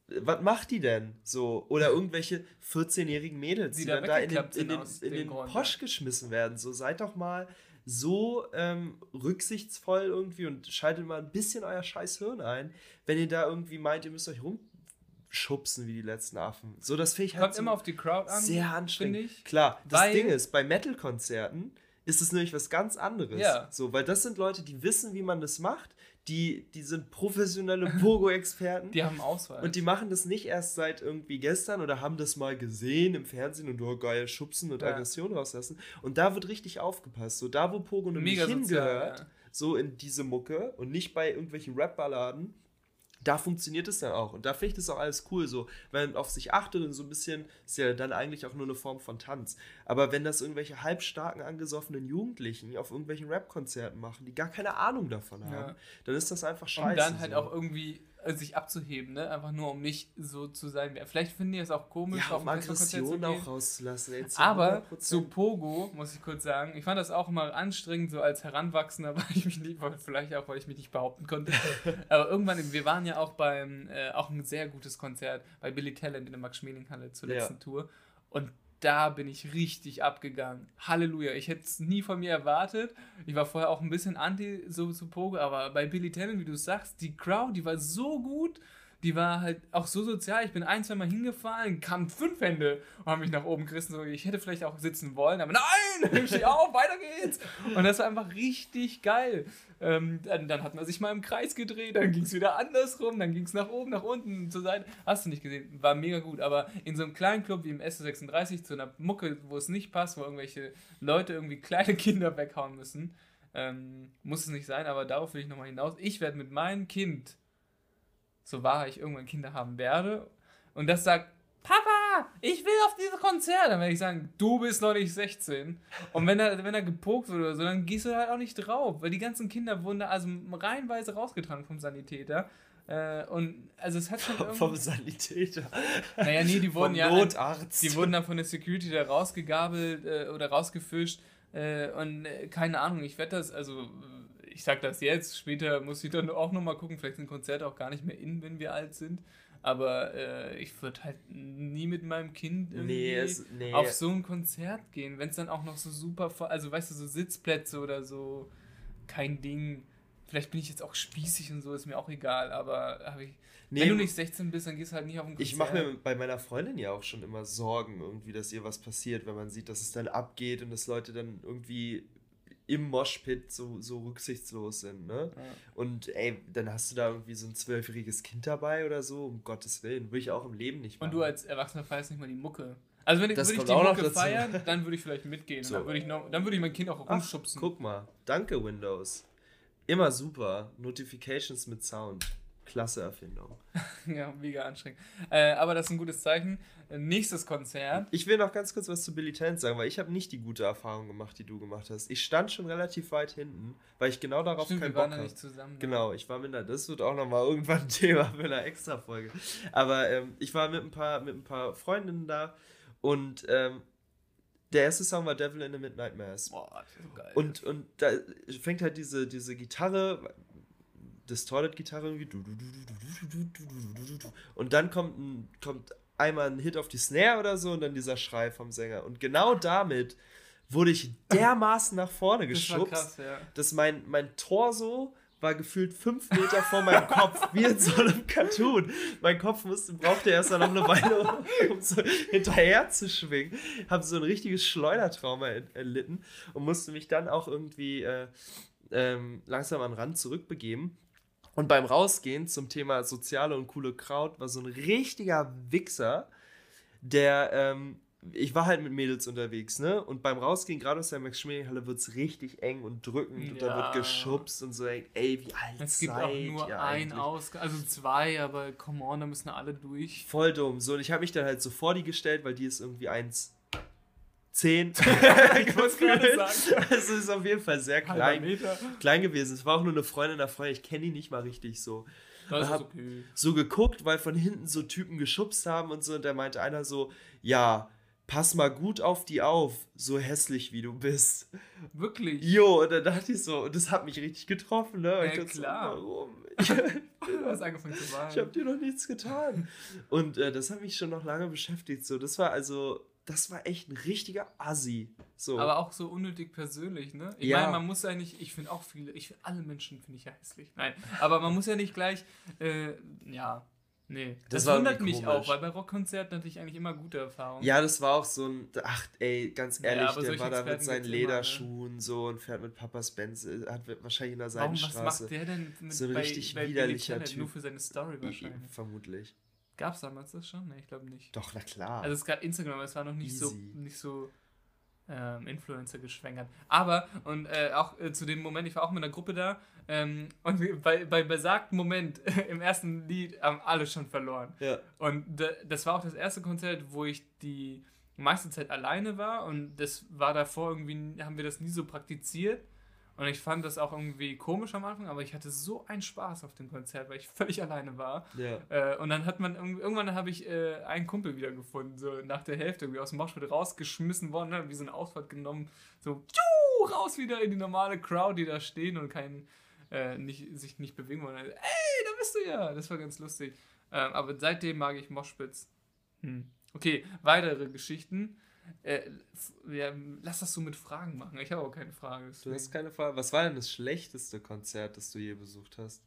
was macht die denn so? Oder irgendwelche 14-jährigen Mädels, Die die, da dann da in den, in den, in den Posch geschmissen werden. So, seid doch mal so ähm, rücksichtsvoll irgendwie und schaltet mal ein bisschen euer scheiß Hirn ein, wenn ihr da irgendwie meint, ihr müsst euch rumschubsen wie die letzten Affen. So, das finde ich halt Kommt so immer auf die Crowd an. sehr anstrengend. ich. Klar, das Ding ist, bei Metal-Konzerten ist es nämlich was ganz anderes. Ja. So, weil das sind Leute, die wissen, wie man das macht, die, die sind professionelle Pogo-Experten. Die haben Auswahl. Und die machen das nicht erst seit irgendwie gestern oder haben das mal gesehen im Fernsehen und oh, geil schubsen und Ja. Aggression rauslassen. Und da wird richtig aufgepasst. So da, wo Pogo nämlich Mega sozial, hingehört, ja. so in diese Mucke und nicht bei irgendwelchen Rap-Balladen, da funktioniert es dann auch. Und da finde ich das auch alles cool. So, wenn man auf sich achtet und so ein bisschen, ist ja dann eigentlich auch nur eine Form von Tanz. Aber wenn das irgendwelche halbstarken, angesoffenen Jugendlichen auf irgendwelchen Rap-Konzerten machen, die gar keine Ahnung davon haben, Ja. dann ist das einfach scheiße. um dann halt so. auch irgendwie sich abzuheben, ne? Einfach nur, um nicht so zu sein. Vielleicht finden die es auch komisch, ja, auf um Aggression auch rauszulassen. ey, Aber 100%. zu Pogo, muss ich kurz sagen, ich fand das auch immer anstrengend, so als Heranwachsender, weil ich mich nicht, vielleicht auch, weil ich mich nicht behaupten konnte. Aber irgendwann, wir waren ja auch beim, äh, auch ein sehr gutes Konzert bei Billy Talent in der Max-Schmeling-Halle zur Ja. letzten Tour. Und da bin ich richtig abgegangen. Halleluja. Ich hätte es nie von mir erwartet. Ich war vorher auch ein bisschen anti so aber bei Billy Talent, wie du sagst, die Crowd, die war so gut. Die war halt auch so sozial. Ich bin ein, zwei Mal hingefallen, kamen fünf Hände und haben mich nach oben gerissen. So, ich hätte vielleicht auch sitzen wollen, aber nein, steh auf, weiter geht's. Und das war einfach richtig geil. Ähm, dann, dann hat man sich mal im Kreis gedreht, dann ging es wieder andersrum, dann ging es nach oben, nach unten, zur Seite. Hast du nicht gesehen, war mega gut. Aber in so einem kleinen Club wie im S36 zu einer Mucke, wo es nicht passt, wo irgendwelche Leute irgendwie kleine Kinder weghauen müssen, ähm, muss es nicht sein, aber darauf will ich nochmal hinaus. Ich werde mit meinem Kind, so wahr ich irgendwann Kinder haben werde, und das sagt, Papa, ich will auf dieses Konzert. Dann werde ich sagen, du bist noch nicht 16. Und wenn er, wenn er gepokt wird oder so, dann gehst du halt auch nicht drauf. Weil die ganzen Kinder wurden da also reihenweise rausgetragen vom Sanitäter. Äh, und also es hat schon vom irgendwie... Sanitäter. Naja, nee, die wurden vom ja... Notarzt. Die wurden dann von der Security da rausgegabelt äh, oder rausgefischt. Äh, und äh, keine Ahnung, ich werde das, also ich sag das jetzt, später muss ich dann auch nochmal gucken, vielleicht sind Konzerte auch gar nicht mehr in, wenn wir alt sind. Aber äh, ich würde halt nie mit meinem Kind irgendwie Nee, es, nee. auf so ein Konzert gehen, wenn es dann auch noch so super, voll- also weißt du, so Sitzplätze oder so, kein Ding. Vielleicht bin ich jetzt auch spießig und so, ist mir auch egal, aber hab ich, Nee, wenn du nicht 16 bist, dann gehst du halt nicht auf ein Konzert. Ich mache mir bei meiner Freundin ja auch schon immer Sorgen, irgendwie, dass ihr was passiert, wenn man sieht, dass es dann abgeht und dass Leute dann irgendwie im Moshpit so, so rücksichtslos sind, ne? Ja. Und ey, dann hast du da irgendwie so ein zwölfjähriges Kind dabei oder so, um Gottes Willen, würde ich auch im Leben nicht machen. Und du als Erwachsener feierst nicht mal die Mucke. Also wenn ich, Das würde ich die Mucke feiern, dann würde ich vielleicht mitgehen. So. Dann würde ich, noch, dann würde ich mein Kind auch Ach, rumschubsen. guck mal, danke Windows. Immer super. Notifications mit Sound. Klasse Erfindung. Ja, mega anstrengend. Äh, aber das ist ein gutes Zeichen. Nächstes Konzert. Ich will noch ganz kurz was zu Billy Talent sagen, weil ich habe nicht die gute Erfahrung gemacht, die du gemacht hast. Ich stand schon relativ weit hinten, weil ich genau darauf Stimmt, keinen wir waren Bock da habe. nicht zusammen. ne? Genau, ich war mit einer, das wird auch nochmal irgendwann ein Thema für eine Extra-Folge. Aber ähm, ich war mit ein paar, mit ein paar Freundinnen da und ähm, der erste Song war Devil in the Midnight Mass. Boah, das ist so geil. Und, und da fängt halt diese, diese Gitarre, Distorted-Gitarre irgendwie. Und dann kommt, ein, kommt einmal ein Hit auf die Snare oder so und dann dieser Schrei vom Sänger. Und genau damit wurde ich dermaßen nach vorne geschubst, das krass, ja. dass mein, mein Torso war gefühlt fünf Meter vor meinem Kopf, wie in so einem Cartoon. Mein Kopf musste, brauchte erst noch eine Weile, um, um so hinterher zu schwingen. Habe so ein richtiges Schleudertrauma erlitten und musste mich dann auch irgendwie äh, ähm, langsam an den Rand zurückbegeben. Und beim Rausgehen zum Thema soziale und coole Kraut war so ein richtiger Wichser, der ähm, ich war halt mit Mädels unterwegs, ne? Und beim Rausgehen, gerade aus der Max Schmeling Halle, wird es richtig eng und drückend ja. und da wird geschubst und so, ey, wie alt Es gibt auch nur ein Ausgang, also zwei, aber come on, da müssen alle durch. Voll dumm. So, und ich habe mich dann halt so vor die gestellt, weil die ist irgendwie eins. 10. ich muss gerade sagen. Es ist auf jeden Fall sehr klein, klein gewesen. Es war auch nur eine Freundin der Freundin. Ich kenne die nicht mal richtig so. Das ist okay. so geguckt, weil von hinten so Typen geschubst haben und so. Und da meinte einer so, ja, pass mal gut auf die auf, so hässlich wie du bist. Wirklich? Jo, und dann dachte ich so, und das hat mich richtig getroffen, ne? Ja, ich klar. So, warum? Ich, du hast angefangen zu weinen. Ich habe dir noch nichts getan. Und äh, das hat mich schon noch lange beschäftigt. So, das war also, das war echt ein richtiger Assi. So. Aber auch so unnötig persönlich, ne? Ich ja. meine, man muss ja nicht, ich finde auch viele, ich finde alle Menschen finde ich ja hässlich. Nein, aber man muss ja nicht gleich, äh, ja, Nee, das, das wundert mich auch, weil bei Rockkonzerten hatte ich eigentlich immer gute Erfahrungen. Ja, das war auch so ein, ach ey, ganz ehrlich, ja, der war da mit seinen Lederschuhen immer, ne? so und fährt mit Papas Benz, äh, hat wahrscheinlich in der Seidenstraße. Warum, was macht der denn mit so ein bei, richtig bei widerlicher Typ. Nur für seine Story wahrscheinlich. Vermutlich. Gab es damals das schon? Nee, ich glaube nicht. Doch, na klar. Also es gab Instagram, aber es war noch nicht Easy. so nicht so ähm, Influencer geschwängert. Aber, und äh, auch äh, zu dem Moment, ich war auch mit einer Gruppe da, ähm, und bei, bei besagten Moment im ersten Lied haben alle schon verloren. Ja. Und das war auch das erste Konzert, wo ich die meiste Zeit alleine war und das war davor irgendwie, haben wir das nie so praktiziert. Und ich fand das auch irgendwie komisch am Anfang, aber ich hatte so einen Spaß auf dem Konzert, weil ich völlig alleine war. Ja. Äh, und dann hat man, irgendwann habe ich äh, einen Kumpel wieder gefunden, so nach der Hälfte irgendwie aus dem Moshpit rausgeschmissen worden, ne, wie so eine Ausfahrt genommen, so tschuh, raus wieder in die normale Crowd, die da stehen und keinen, äh, nicht, sich nicht bewegen wollen. Ey, da bist du ja! Das war ganz lustig. Ähm, aber seitdem mag ich Moshpits. Hm. Okay, weitere Geschichten. Äh, ja, lass das so mit Fragen machen. Ich habe auch keine Frage. Deswegen. Du hast keine Frage. Was war denn das schlechteste Konzert, das du je besucht hast?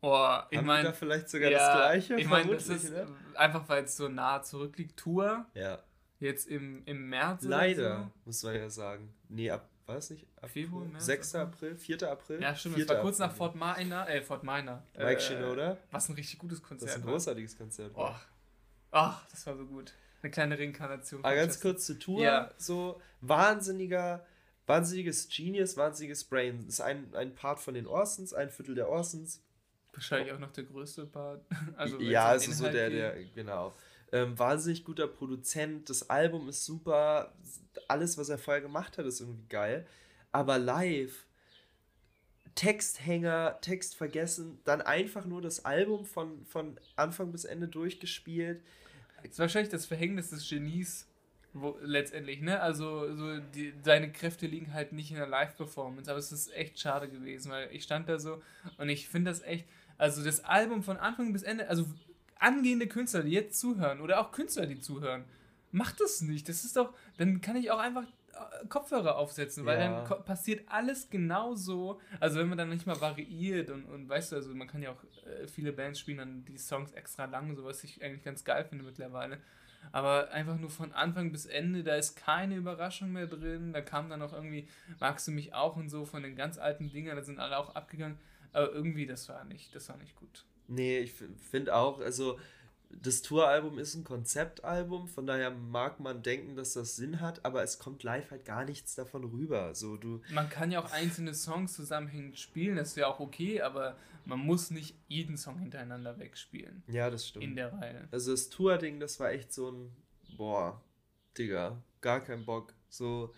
Oh, ich meine. da vielleicht sogar ja, das gleiche? Ich meine, das ist ne? einfach, weil es so nah zurückliegt. Tour. Ja. Jetzt im, im März. Leider, so. muss man ja sagen. Nee, ab, war es nicht? Ab Februar, März? 6. April, 4. April? Ja, stimmt. Es war kurz nach Fort Minor. Äh, Fort Minor. Mike äh, Shinoda. Was ein richtig gutes Konzert. Das ist ein großartiges Konzert. Ach, oh, das war so gut eine kleine Reinkarnation. Aber ganz kurz zur Tour. Ja. So wahnsinniger, wahnsinniges Genius, wahnsinniges Brain. Das ist ein, ein Part von den Orsons, ein Viertel der Orsons. Wahrscheinlich auch noch der größte Part. Also, ja, also so der, der, genau. Ähm, wahnsinnig guter Produzent. Das Album ist super. Alles, was er vorher gemacht hat, ist irgendwie geil. Aber live. Texthänger, Text vergessen, dann einfach nur das Album von, von Anfang bis Ende durchgespielt ist wahrscheinlich das Verhängnis des Genies, wo, letztendlich, ne? Also, so die, seine Kräfte liegen halt nicht in der Live-Performance, aber es ist echt schade gewesen, weil ich stand da so und ich finde das echt, also das Album von Anfang bis Ende, also angehende Künstler, die jetzt zuhören oder auch Künstler, die zuhören, macht das nicht. Das ist doch, dann kann ich auch einfach Kopfhörer aufsetzen, weil ja. dann passiert alles genauso. Also wenn man dann nicht mal variiert und, und weißt du, also man kann ja auch äh, viele Bands spielen dann die Songs extra lang, so was ich eigentlich ganz geil finde mittlerweile. Aber einfach nur von Anfang bis Ende, da ist keine Überraschung mehr drin. Da kam dann auch irgendwie, magst du mich auch und so von den ganz alten Dingern, da sind alle auch abgegangen. Aber irgendwie, das war nicht, das war nicht gut. Nee, ich finde auch, also das Touralbum ist ein Konzeptalbum, von daher mag man denken, dass das Sinn hat, aber es kommt live halt gar nichts davon rüber. So, du man kann ja auch einzelne Songs zusammenhängend spielen, das wäre auch okay, aber man muss nicht jeden Song hintereinander wegspielen. Ja, das stimmt. In der Reihe. Also das Tour-Ding, das war echt so ein, boah, Digga, gar kein Bock. So,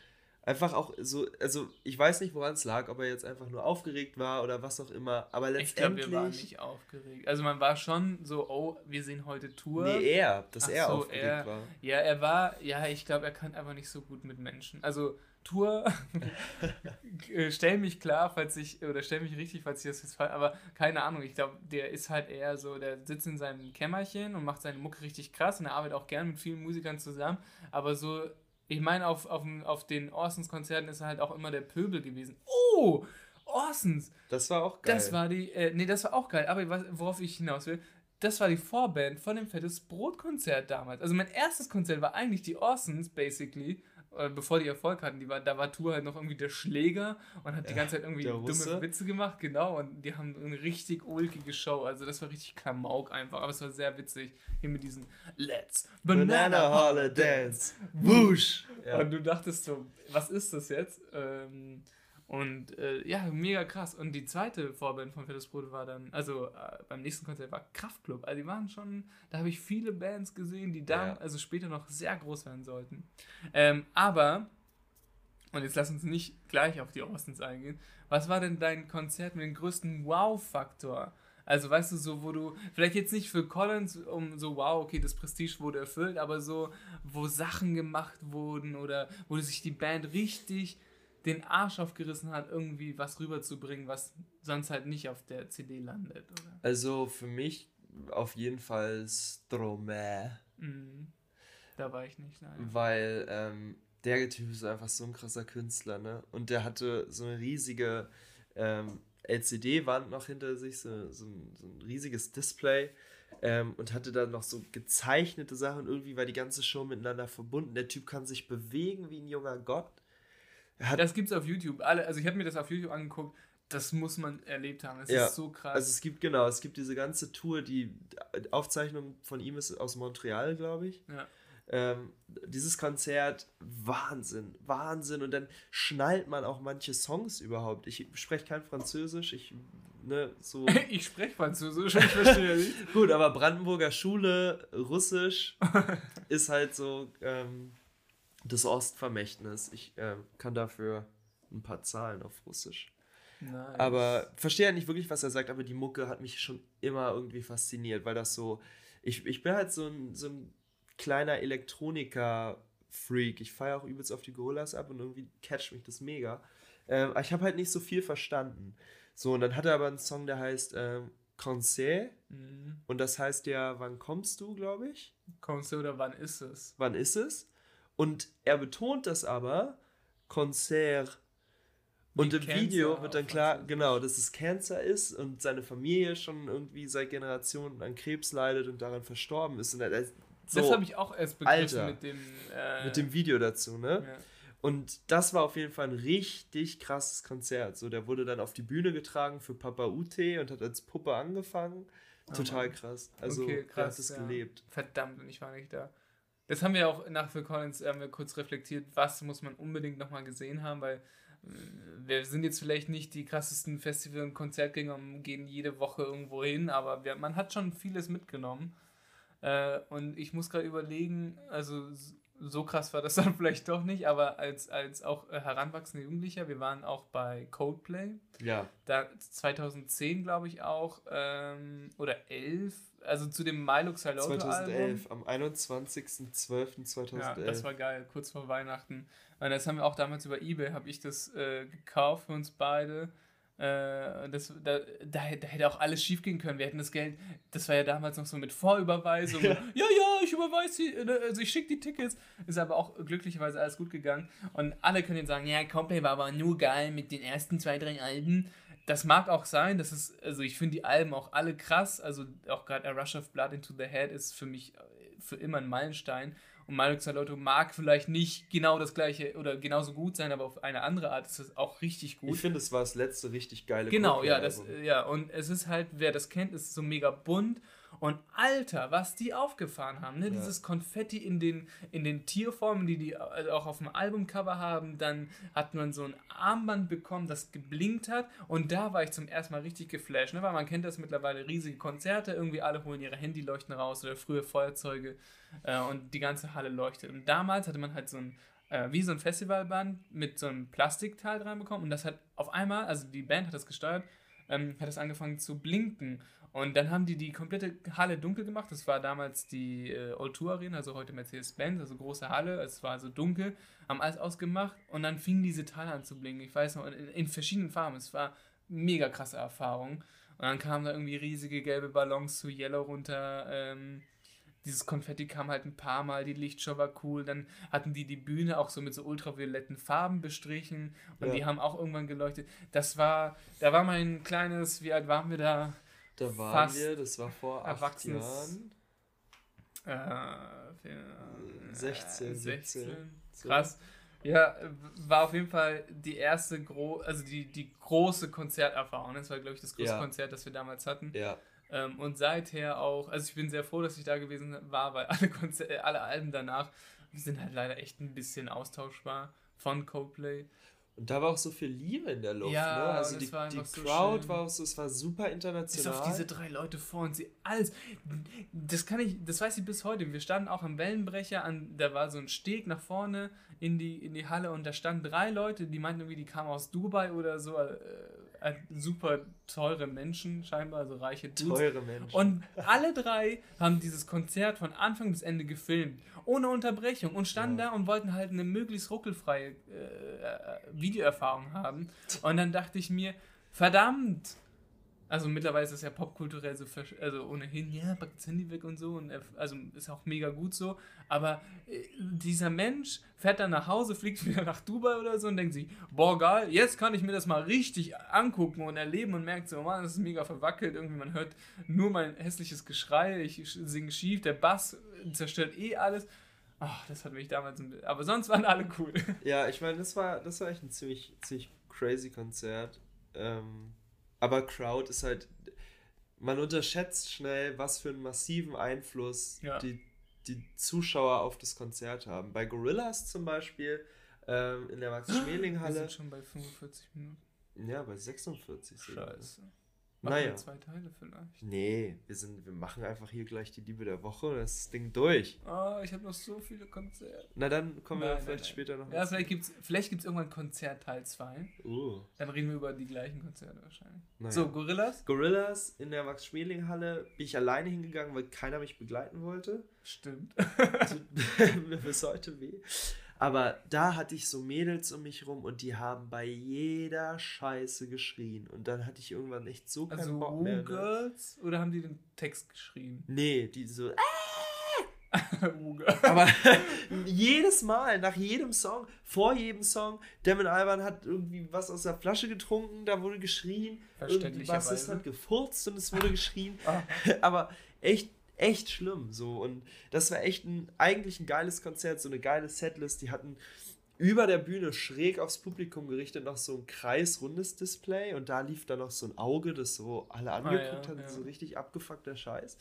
Einfach auch so, also ich weiß nicht, woran es lag, ob er jetzt einfach nur aufgeregt war oder was auch immer, aber letztendlich... Ich glaube, wir waren nicht aufgeregt. Also man war schon so, oh, wir sehen heute Tour. Nee, er, dass Ach er so, aufgeregt er, war. Ja, er war, ja, ich glaube, er kann einfach nicht so gut mit Menschen. Also Tour, äh, stell mich klar, falls ich, oder stell mich richtig, falls ich das jetzt fall, aber keine Ahnung, ich glaube, der ist halt eher so, der sitzt in seinem Kämmerchen und macht seine Mucke richtig krass und er arbeitet auch gern mit vielen Musikern zusammen, aber so ich meine, auf, auf, auf den Orsons-Konzerten ist er halt auch immer der Pöbel gewesen. Oh, Orsons! Das war auch geil. Das war die, äh, nee, das war auch geil. Aber worauf ich hinaus will, das war die Vorband von dem Fettes Brot-Konzert damals. Also mein erstes Konzert war eigentlich die Orsons, basically äh, bevor die Erfolg hatten, die war, da war Tour halt noch irgendwie der Schläger und hat die ganze Zeit irgendwie dumme Witze gemacht, genau, und die haben eine richtig ulkige Show, also das war richtig Klamauk einfach, aber es war sehr witzig, hier mit diesen Let's Banana, Banana Holidays, Whoosh! Ja. Und du dachtest so, was ist das jetzt? Ähm, und äh, ja, mega krass. Und die zweite Vorband von Fettes Brot war dann, also äh, beim nächsten Konzert war Kraftklub. Also die waren schon, da habe ich viele Bands gesehen, die dann, ja. also später noch sehr groß werden sollten. Ähm, aber, und jetzt lass uns nicht gleich auf die Austins eingehen, was war denn dein Konzert mit dem größten Wow-Faktor? Also weißt du, so wo du, vielleicht jetzt nicht für Collins, um so, wow, okay, das Prestige wurde erfüllt, aber so, wo Sachen gemacht wurden oder wo sich die Band richtig den Arsch aufgerissen hat, irgendwie was rüberzubringen, was sonst halt nicht auf der CD landet, oder? Also für mich auf jeden Fall Stromae. Mhm. Da war ich nicht, nein. Weil ähm, der Typ ist einfach so ein krasser Künstler, ne? Und der hatte so eine riesige ähm, LCD-Wand noch hinter sich, so, so, ein, so ein riesiges Display. Ähm, und hatte dann noch so gezeichnete Sachen. Irgendwie war die ganze Show miteinander verbunden. Der Typ kann sich bewegen wie ein junger Gott. Das gibt's auf YouTube. Alle, also ich habe mir das auf YouTube angeguckt. Das muss man erlebt haben. Das ja, ist so krass. Also es gibt genau, es gibt diese ganze Tour, die Aufzeichnung von ihm ist aus Montreal, glaube ich. Ja. Ähm, dieses Konzert, Wahnsinn, Wahnsinn. Und dann schnallt man auch manche Songs überhaupt. Ich spreche kein Französisch, ich, ne, so. ich spreche Französisch, ich verstehe nicht. Gut, aber Brandenburger Schule, Russisch ist halt so, ähm, das Ostvermächtnis. Ich äh, kann dafür ein paar Zahlen auf Russisch. Nice. Aber verstehe ja nicht wirklich, was er sagt, aber die Mucke hat mich schon immer irgendwie fasziniert, weil das so. Ich, ich bin halt so ein, so ein kleiner Elektroniker-Freak. Ich feiere auch übelst auf die Gorillas ab und irgendwie catcht mich das mega. Ähm, aber ich habe halt nicht so viel verstanden. So, und dann hat er aber einen Song, der heißt ähm, Concert. Mhm. Und das heißt ja, wann kommst du, glaube ich? Concert oder wann ist es? Wann ist es? Und er betont das aber, Konzert. Und im Cancer Video wird dann klar, genau, dass es Cancer ist und seine Familie schon irgendwie seit Generationen an Krebs leidet und daran verstorben ist. Und er, so, das habe ich auch erst begriffen mit dem, äh, mit dem Video dazu, ne? Ja. Und das war auf jeden Fall ein richtig krasses Konzert. So, der wurde dann auf die Bühne getragen für Papa Ute und hat als Puppe angefangen. Oh Total krass. Also, okay, krass, er hat es ja. gelebt. Verdammt, und ich war nicht da. Das haben wir auch nach Phil Collins haben wir kurz reflektiert, was muss man unbedingt nochmal gesehen haben, weil äh, wir sind jetzt vielleicht nicht die krassesten Festival- und Konzertgänger und gehen jede Woche irgendwo hin, aber wir, man hat schon vieles mitgenommen. Äh, und ich muss gerade überlegen, also so krass war das dann vielleicht doch nicht, aber als, als auch äh, heranwachsender Jugendlicher, wir waren auch bei Coldplay. Ja. Da 2010, glaube ich, auch, ähm, oder 11, also zu dem Milo Xyloto 2011, Album. am 21.12.2011. Ja, das war geil, kurz vor Weihnachten. Und das haben wir auch damals über Ebay, habe ich das äh, gekauft für uns beide. Äh, das, da, da, da, hätte auch alles schief gehen können. Wir hätten das Geld, das war ja damals noch so mit Vorüberweisung. Ja, ja, ja ich überweise die, äh, also ich schicke die Tickets. Ist aber auch glücklicherweise alles gut gegangen. Und alle können jetzt sagen, ja, Coldplay war aber nur geil mit den ersten zwei, drei Alben. Das mag auch sein, das ist, also ich finde die Alben auch alle krass. Also auch gerade A Rush of Blood into the Head ist für mich äh, für immer ein Meilenstein. Und Mario Xalotto mag vielleicht nicht genau das gleiche oder genauso gut sein, aber auf eine andere Art ist es auch richtig gut. Ich finde, es war das letzte richtig geile Genau, ja, das, ja, und es ist halt, wer das kennt, ist so mega bunt und Alter, was die aufgefahren haben, ne? Ja. Dieses Konfetti in den, in den Tierformen, die die also auch auf dem Albumcover haben. Dann hat man so ein Armband bekommen, das geblinkt hat. Und da war ich zum ersten Mal richtig geflasht, ne? weil man kennt das mittlerweile, riesige Konzerte. Irgendwie alle holen ihre Handyleuchten raus oder frühe Feuerzeuge äh, und die ganze Halle leuchtet. Und damals hatte man halt so ein äh, wie so ein Festivalband mit so einem Plastikteil dran bekommen und das hat auf einmal, also die Band hat das gesteuert, ähm, hat es angefangen zu blinken und dann haben die die komplette Halle dunkel gemacht. Das war damals die äh, Old Tour Arena, also heute Mercedes-Benz, also große Halle. Es war so dunkel, haben alles ausgemacht und dann fingen diese Teile an zu blinken. Ich weiß noch, in, in verschiedenen Farben. Es war mega krasse Erfahrung. Und dann kamen da irgendwie riesige gelbe Ballons zu Yellow runter. Ähm, dieses Konfetti kam halt ein paar Mal, die Lichtshow war cool. Dann hatten die die Bühne auch so mit so ultravioletten Farben bestrichen und Ja. die haben auch irgendwann geleuchtet. Das war, da war mein kleines, wie alt waren wir da? Da waren wir, das war vor acht Jahren. Äh, vier- 16, äh, 17, 16. so. Krass. Ja, war auf jeden Fall die erste, gro also die, die große Konzerterfahrung. Das war, glaube ich, das größte Ja. Konzert, das wir damals hatten. Ja, Ähm, und seither auch, also ich bin sehr froh, dass ich da gewesen war, weil alle, Konzer alle Alben danach sind halt leider echt ein bisschen austauschbar von Coldplay. Und da war auch so viel Liebe in der Luft. Ja, ne? Also und die, war die so Crowd schön. war auch so, es war super Bis international. auf diese drei Leute vor uns, sie alles. Das kann ich, das weiß ich bis heute. Wir standen auch am Wellenbrecher, an, da war so ein Steg nach vorne in die, in die Halle und da standen drei Leute, die meinten irgendwie, die kamen aus Dubai oder so. Äh, äh, super teure Menschen, scheinbar, also reiche Dudes. Teure Menschen. Und alle drei haben dieses Konzert von Anfang bis Ende gefilmt, ohne Unterbrechung und standen Ja. da und wollten halt eine möglichst ruckelfreie äh, äh, Videoerfahrung haben. Und dann dachte ich mir, verdammt! Also mittlerweile ist es ja popkulturell so, also ohnehin, ja, packt das Handy weg und so, und er, also ist auch mega gut so, aber äh, dieser Mensch fährt dann nach Hause, fliegt wieder nach Dubai oder so und denkt sich, boah geil, jetzt kann ich mir das mal richtig angucken und erleben und merkt so, Mann, das ist mega verwackelt, irgendwie man hört nur mein hässliches Geschrei, ich singe schief, der Bass zerstört eh alles. Ach, das hat mich damals aber sonst waren alle cool. Ja, ich meine, das war, das war echt ein ziemlich, ziemlich crazy Konzert. Ähm, aber Crowd ist halt, man unterschätzt schnell, was für einen massiven Einfluss Ja. die, die Zuschauer auf das Konzert haben. Bei Gorillas zum Beispiel, ähm, in der Wir Max-Schmeling-Halle, sind schon bei 45 Minuten. ja, bei 46 sind wir. Scheiße. Machen Naja. wir zwei Teile vielleicht. Nee, wir, sind, wir machen einfach hier gleich die Liebe der Woche und das Ding durch. Oh, ich habe noch so viele Konzerte. Na, dann kommen wir Nein, vielleicht nein, nein. später noch Ja, vielleicht gibt's, vielleicht gibt's irgendwann Konzert Teil 2. Uh, Dann reden wir über die gleichen Konzerte wahrscheinlich. naja. So, Gorillas? Gorillas in der Max-Schmeling-Halle bin ich alleine hingegangen, weil keiner mich begleiten wollte. Stimmt. Mir bis heute weh. Aber da hatte ich so Mädels um mich rum und die haben bei jeder Scheiße geschrien. Und dann hatte ich irgendwann echt so keinen Also Bock mehr. Ne? Girls? Oder haben die den Text geschrieben? Nee, die so. Girls. Aber jedes Mal, nach jedem Song, vor jedem Song, Damon Alban hat irgendwie was aus der Flasche getrunken, da wurde geschrien. Irgendwie Bassist Verständlicherweise. hat gefurzt und es wurde geschrien. Ah. Aber echt, echt schlimm. So. Und das war echt ein, eigentlich ein geiles Konzert, so eine geile Setlist. Die hatten über der Bühne schräg aufs Publikum gerichtet noch so ein kreisrundes Display und da lief dann noch so ein Auge, das so alle angeguckt Ah, ja, hat, ja. so richtig abgefuckter Scheiß.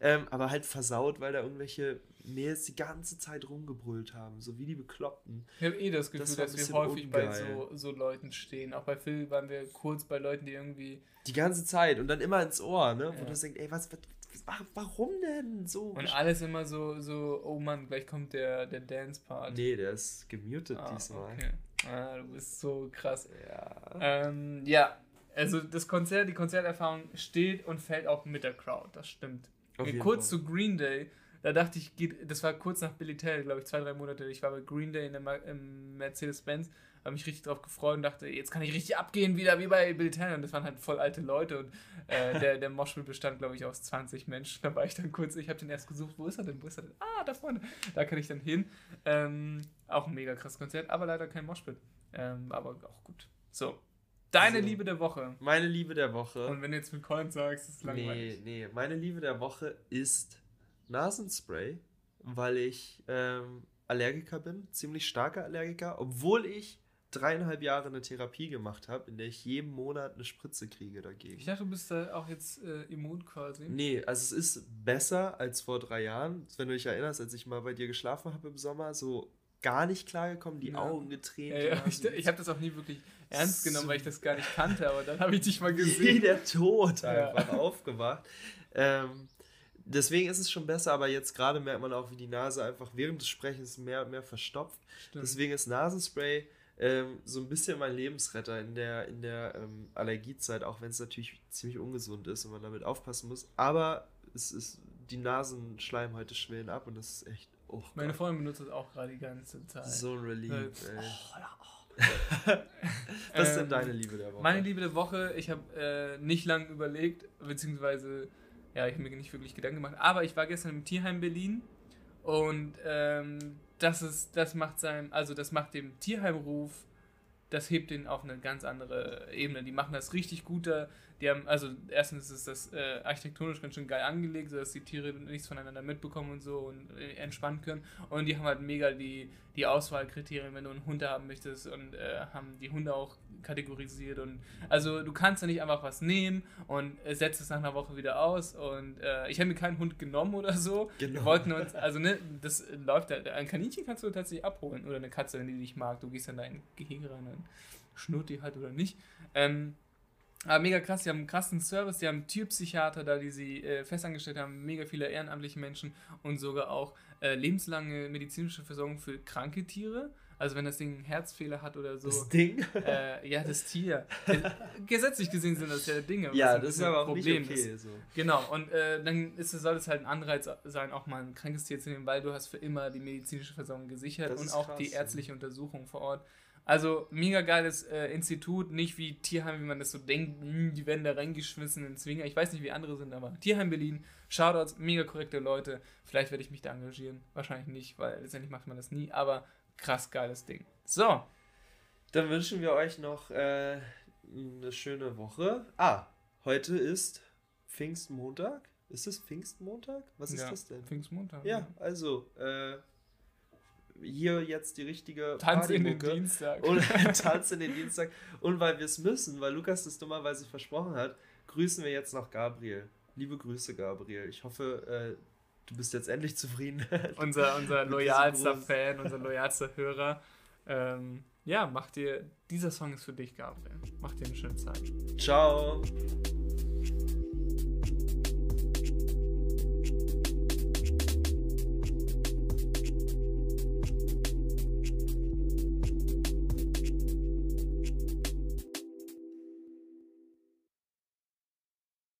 Ähm, aber halt versaut, weil da irgendwelche Mädels die ganze Zeit rumgebrüllt haben, so wie die Bekloppten. Ich habe eh das Gefühl, Das dass wir häufig bei ungeil. so, so Leuten stehen. Auch bei Phil waren wir kurz bei Leuten, die irgendwie. Die ganze Zeit und dann immer ins Ohr, ne? Wo Ja. du denkst, ey, was, was, warum denn so? Und alles immer so, so oh Mann, gleich kommt der, der Dance-Part. nee, der ist gemutet ah, diesmal. okay. Ah, du bist so krass. Ja. Ähm, ja, also das Konzert, die Konzerterfahrung steht und fällt auch mit der Crowd, das stimmt. Auf jeden kurz Fall. zu Green Day, da dachte ich, geht, das war kurz nach Billy Talent, glaube ich, zwei, drei Monate. Ich war bei Green Day in der im Mercedes-Benz, habe mich richtig drauf gefreut und dachte, jetzt kann ich richtig abgehen wieder wie bei Billy Talent. Und das waren halt voll alte Leute und äh, der, der Moshpit bestand, glaube ich, aus 20 Menschen. Da war ich dann kurz, ich habe den erst gesucht, wo ist er denn, wo ist er denn? Ah, da vorne. Da kann ich dann hin. Ähm, auch ein mega krasses Konzert, aber leider kein Moshpit. Ähm, aber auch gut. So, deine So. Liebe der Woche. Meine Liebe der Woche. Und wenn du jetzt mit Colin sagst, ist es langweilig. Nee, nee, meine Liebe der Woche ist Nasenspray, weil ich ähm, Allergiker bin, ziemlich starker Allergiker, obwohl ich dreieinhalb Jahre eine Therapie gemacht habe, in der ich jeden Monat eine Spritze kriege dagegen. Ich dachte, du bist da auch jetzt äh, immun quasi. Nee, also es ist besser als vor drei Jahren. Wenn du dich erinnerst, als ich mal bei dir geschlafen habe im Sommer, so gar nicht klargekommen, die Ja. Augen getränt. Ja, ja, ich ich habe das auch nie wirklich ernst genommen, So- weil ich das gar nicht kannte, aber dann habe ich dich mal wie gesehen. der Tod einfach aufgewacht. Ähm, deswegen ist es schon besser, aber jetzt gerade merkt man auch, wie die Nase einfach während des Sprechens mehr und mehr verstopft. Stimmt. Deswegen ist Nasenspray ähm, so ein bisschen mein Lebensretter in der, in der ähm, Allergiezeit, auch wenn es natürlich ziemlich ungesund ist und man damit aufpassen muss. Aber es ist, die Nasenschleimhäute schwellen ab und das ist echt. Oh Meine Gott, Freundin benutzt das auch gerade die ganze Zeit. so ein Relief. Ey. oh, ja, oh. Was ist denn Ähm, deine Liebe der Woche? Meine Liebe der Woche, ich habe äh, nicht lange überlegt, beziehungsweise, ja, ich habe mir nicht wirklich Gedanken gemacht, aber ich war gestern im Tierheim Berlin und ähm, das ist, das macht sein, also das macht dem Tierheimruf, das hebt den auf eine ganz andere Ebene. Die machen das richtig gut da. Die haben, also erstens ist das äh, architektonisch ganz schön geil angelegt, sodass die Tiere nichts voneinander mitbekommen und so und äh, entspannen können. Und die haben halt mega die, die Auswahlkriterien, wenn du einen Hund haben möchtest und äh, haben die Hunde auch kategorisiert und also du kannst ja nicht einfach was nehmen und äh, setzt es nach einer Woche wieder aus und äh, ich habe mir keinen Hund genommen oder so. Genau. Wir wollten uns, also ne, das läuft ja, ein Kaninchen kannst du tatsächlich abholen oder eine Katze, wenn die dich mag, du gehst dann da in Gehege rein und schnurrt die halt oder nicht. Ähm, aber mega krass, die haben einen krassen Service, die haben Tierpsychiater da, die sie äh, festangestellt haben, mega viele ehrenamtliche Menschen und sogar auch äh, lebenslange medizinische Versorgung für kranke Tiere. Also wenn das Ding einen Herzfehler hat oder so. das Ding? Äh, ja, das Tier. Gesetzlich gesehen sind das ja Dinge. ja, das ist aber auch nicht Problem okay. So. Genau, und äh, dann ist, soll es halt ein Anreiz sein, auch mal ein krankes Tier zu nehmen, weil du hast für immer die medizinische Versorgung gesichert Das und ist auch krass, die ja. ärztliche Untersuchung vor Ort. Also mega geiles äh, Institut, nicht wie Tierheim, wie man das so denkt, hm, die werden da reingeschmissen in Zwinger. Ich weiß nicht, wie andere sind, aber Tierheim Berlin, Shoutouts, mega korrekte Leute. Vielleicht werde ich mich da engagieren, wahrscheinlich nicht, weil letztendlich macht man das nie, aber krass geiles Ding. So, Dann wünschen wir euch noch äh, eine schöne Woche. Ah, heute ist Pfingstmontag. Ist es Pfingstmontag? Was ist ja, das denn? Pfingstmontag. Ja, also, äh, hier jetzt die richtige Tanz in den. Dienstag. Und Tanz in den Dienstag. Und weil wir es müssen, weil Lukas das dummerweise versprochen hat, grüßen wir jetzt noch Gabriel. Liebe Grüße, Gabriel. Ich hoffe, äh, du bist jetzt endlich zufrieden. unser, unser loyalster. Fan, unser loyalster Hörer. Ähm, ja, mach dir, dieser Song ist für dich, Gabriel. Mach dir eine schöne Zeit. Ciao.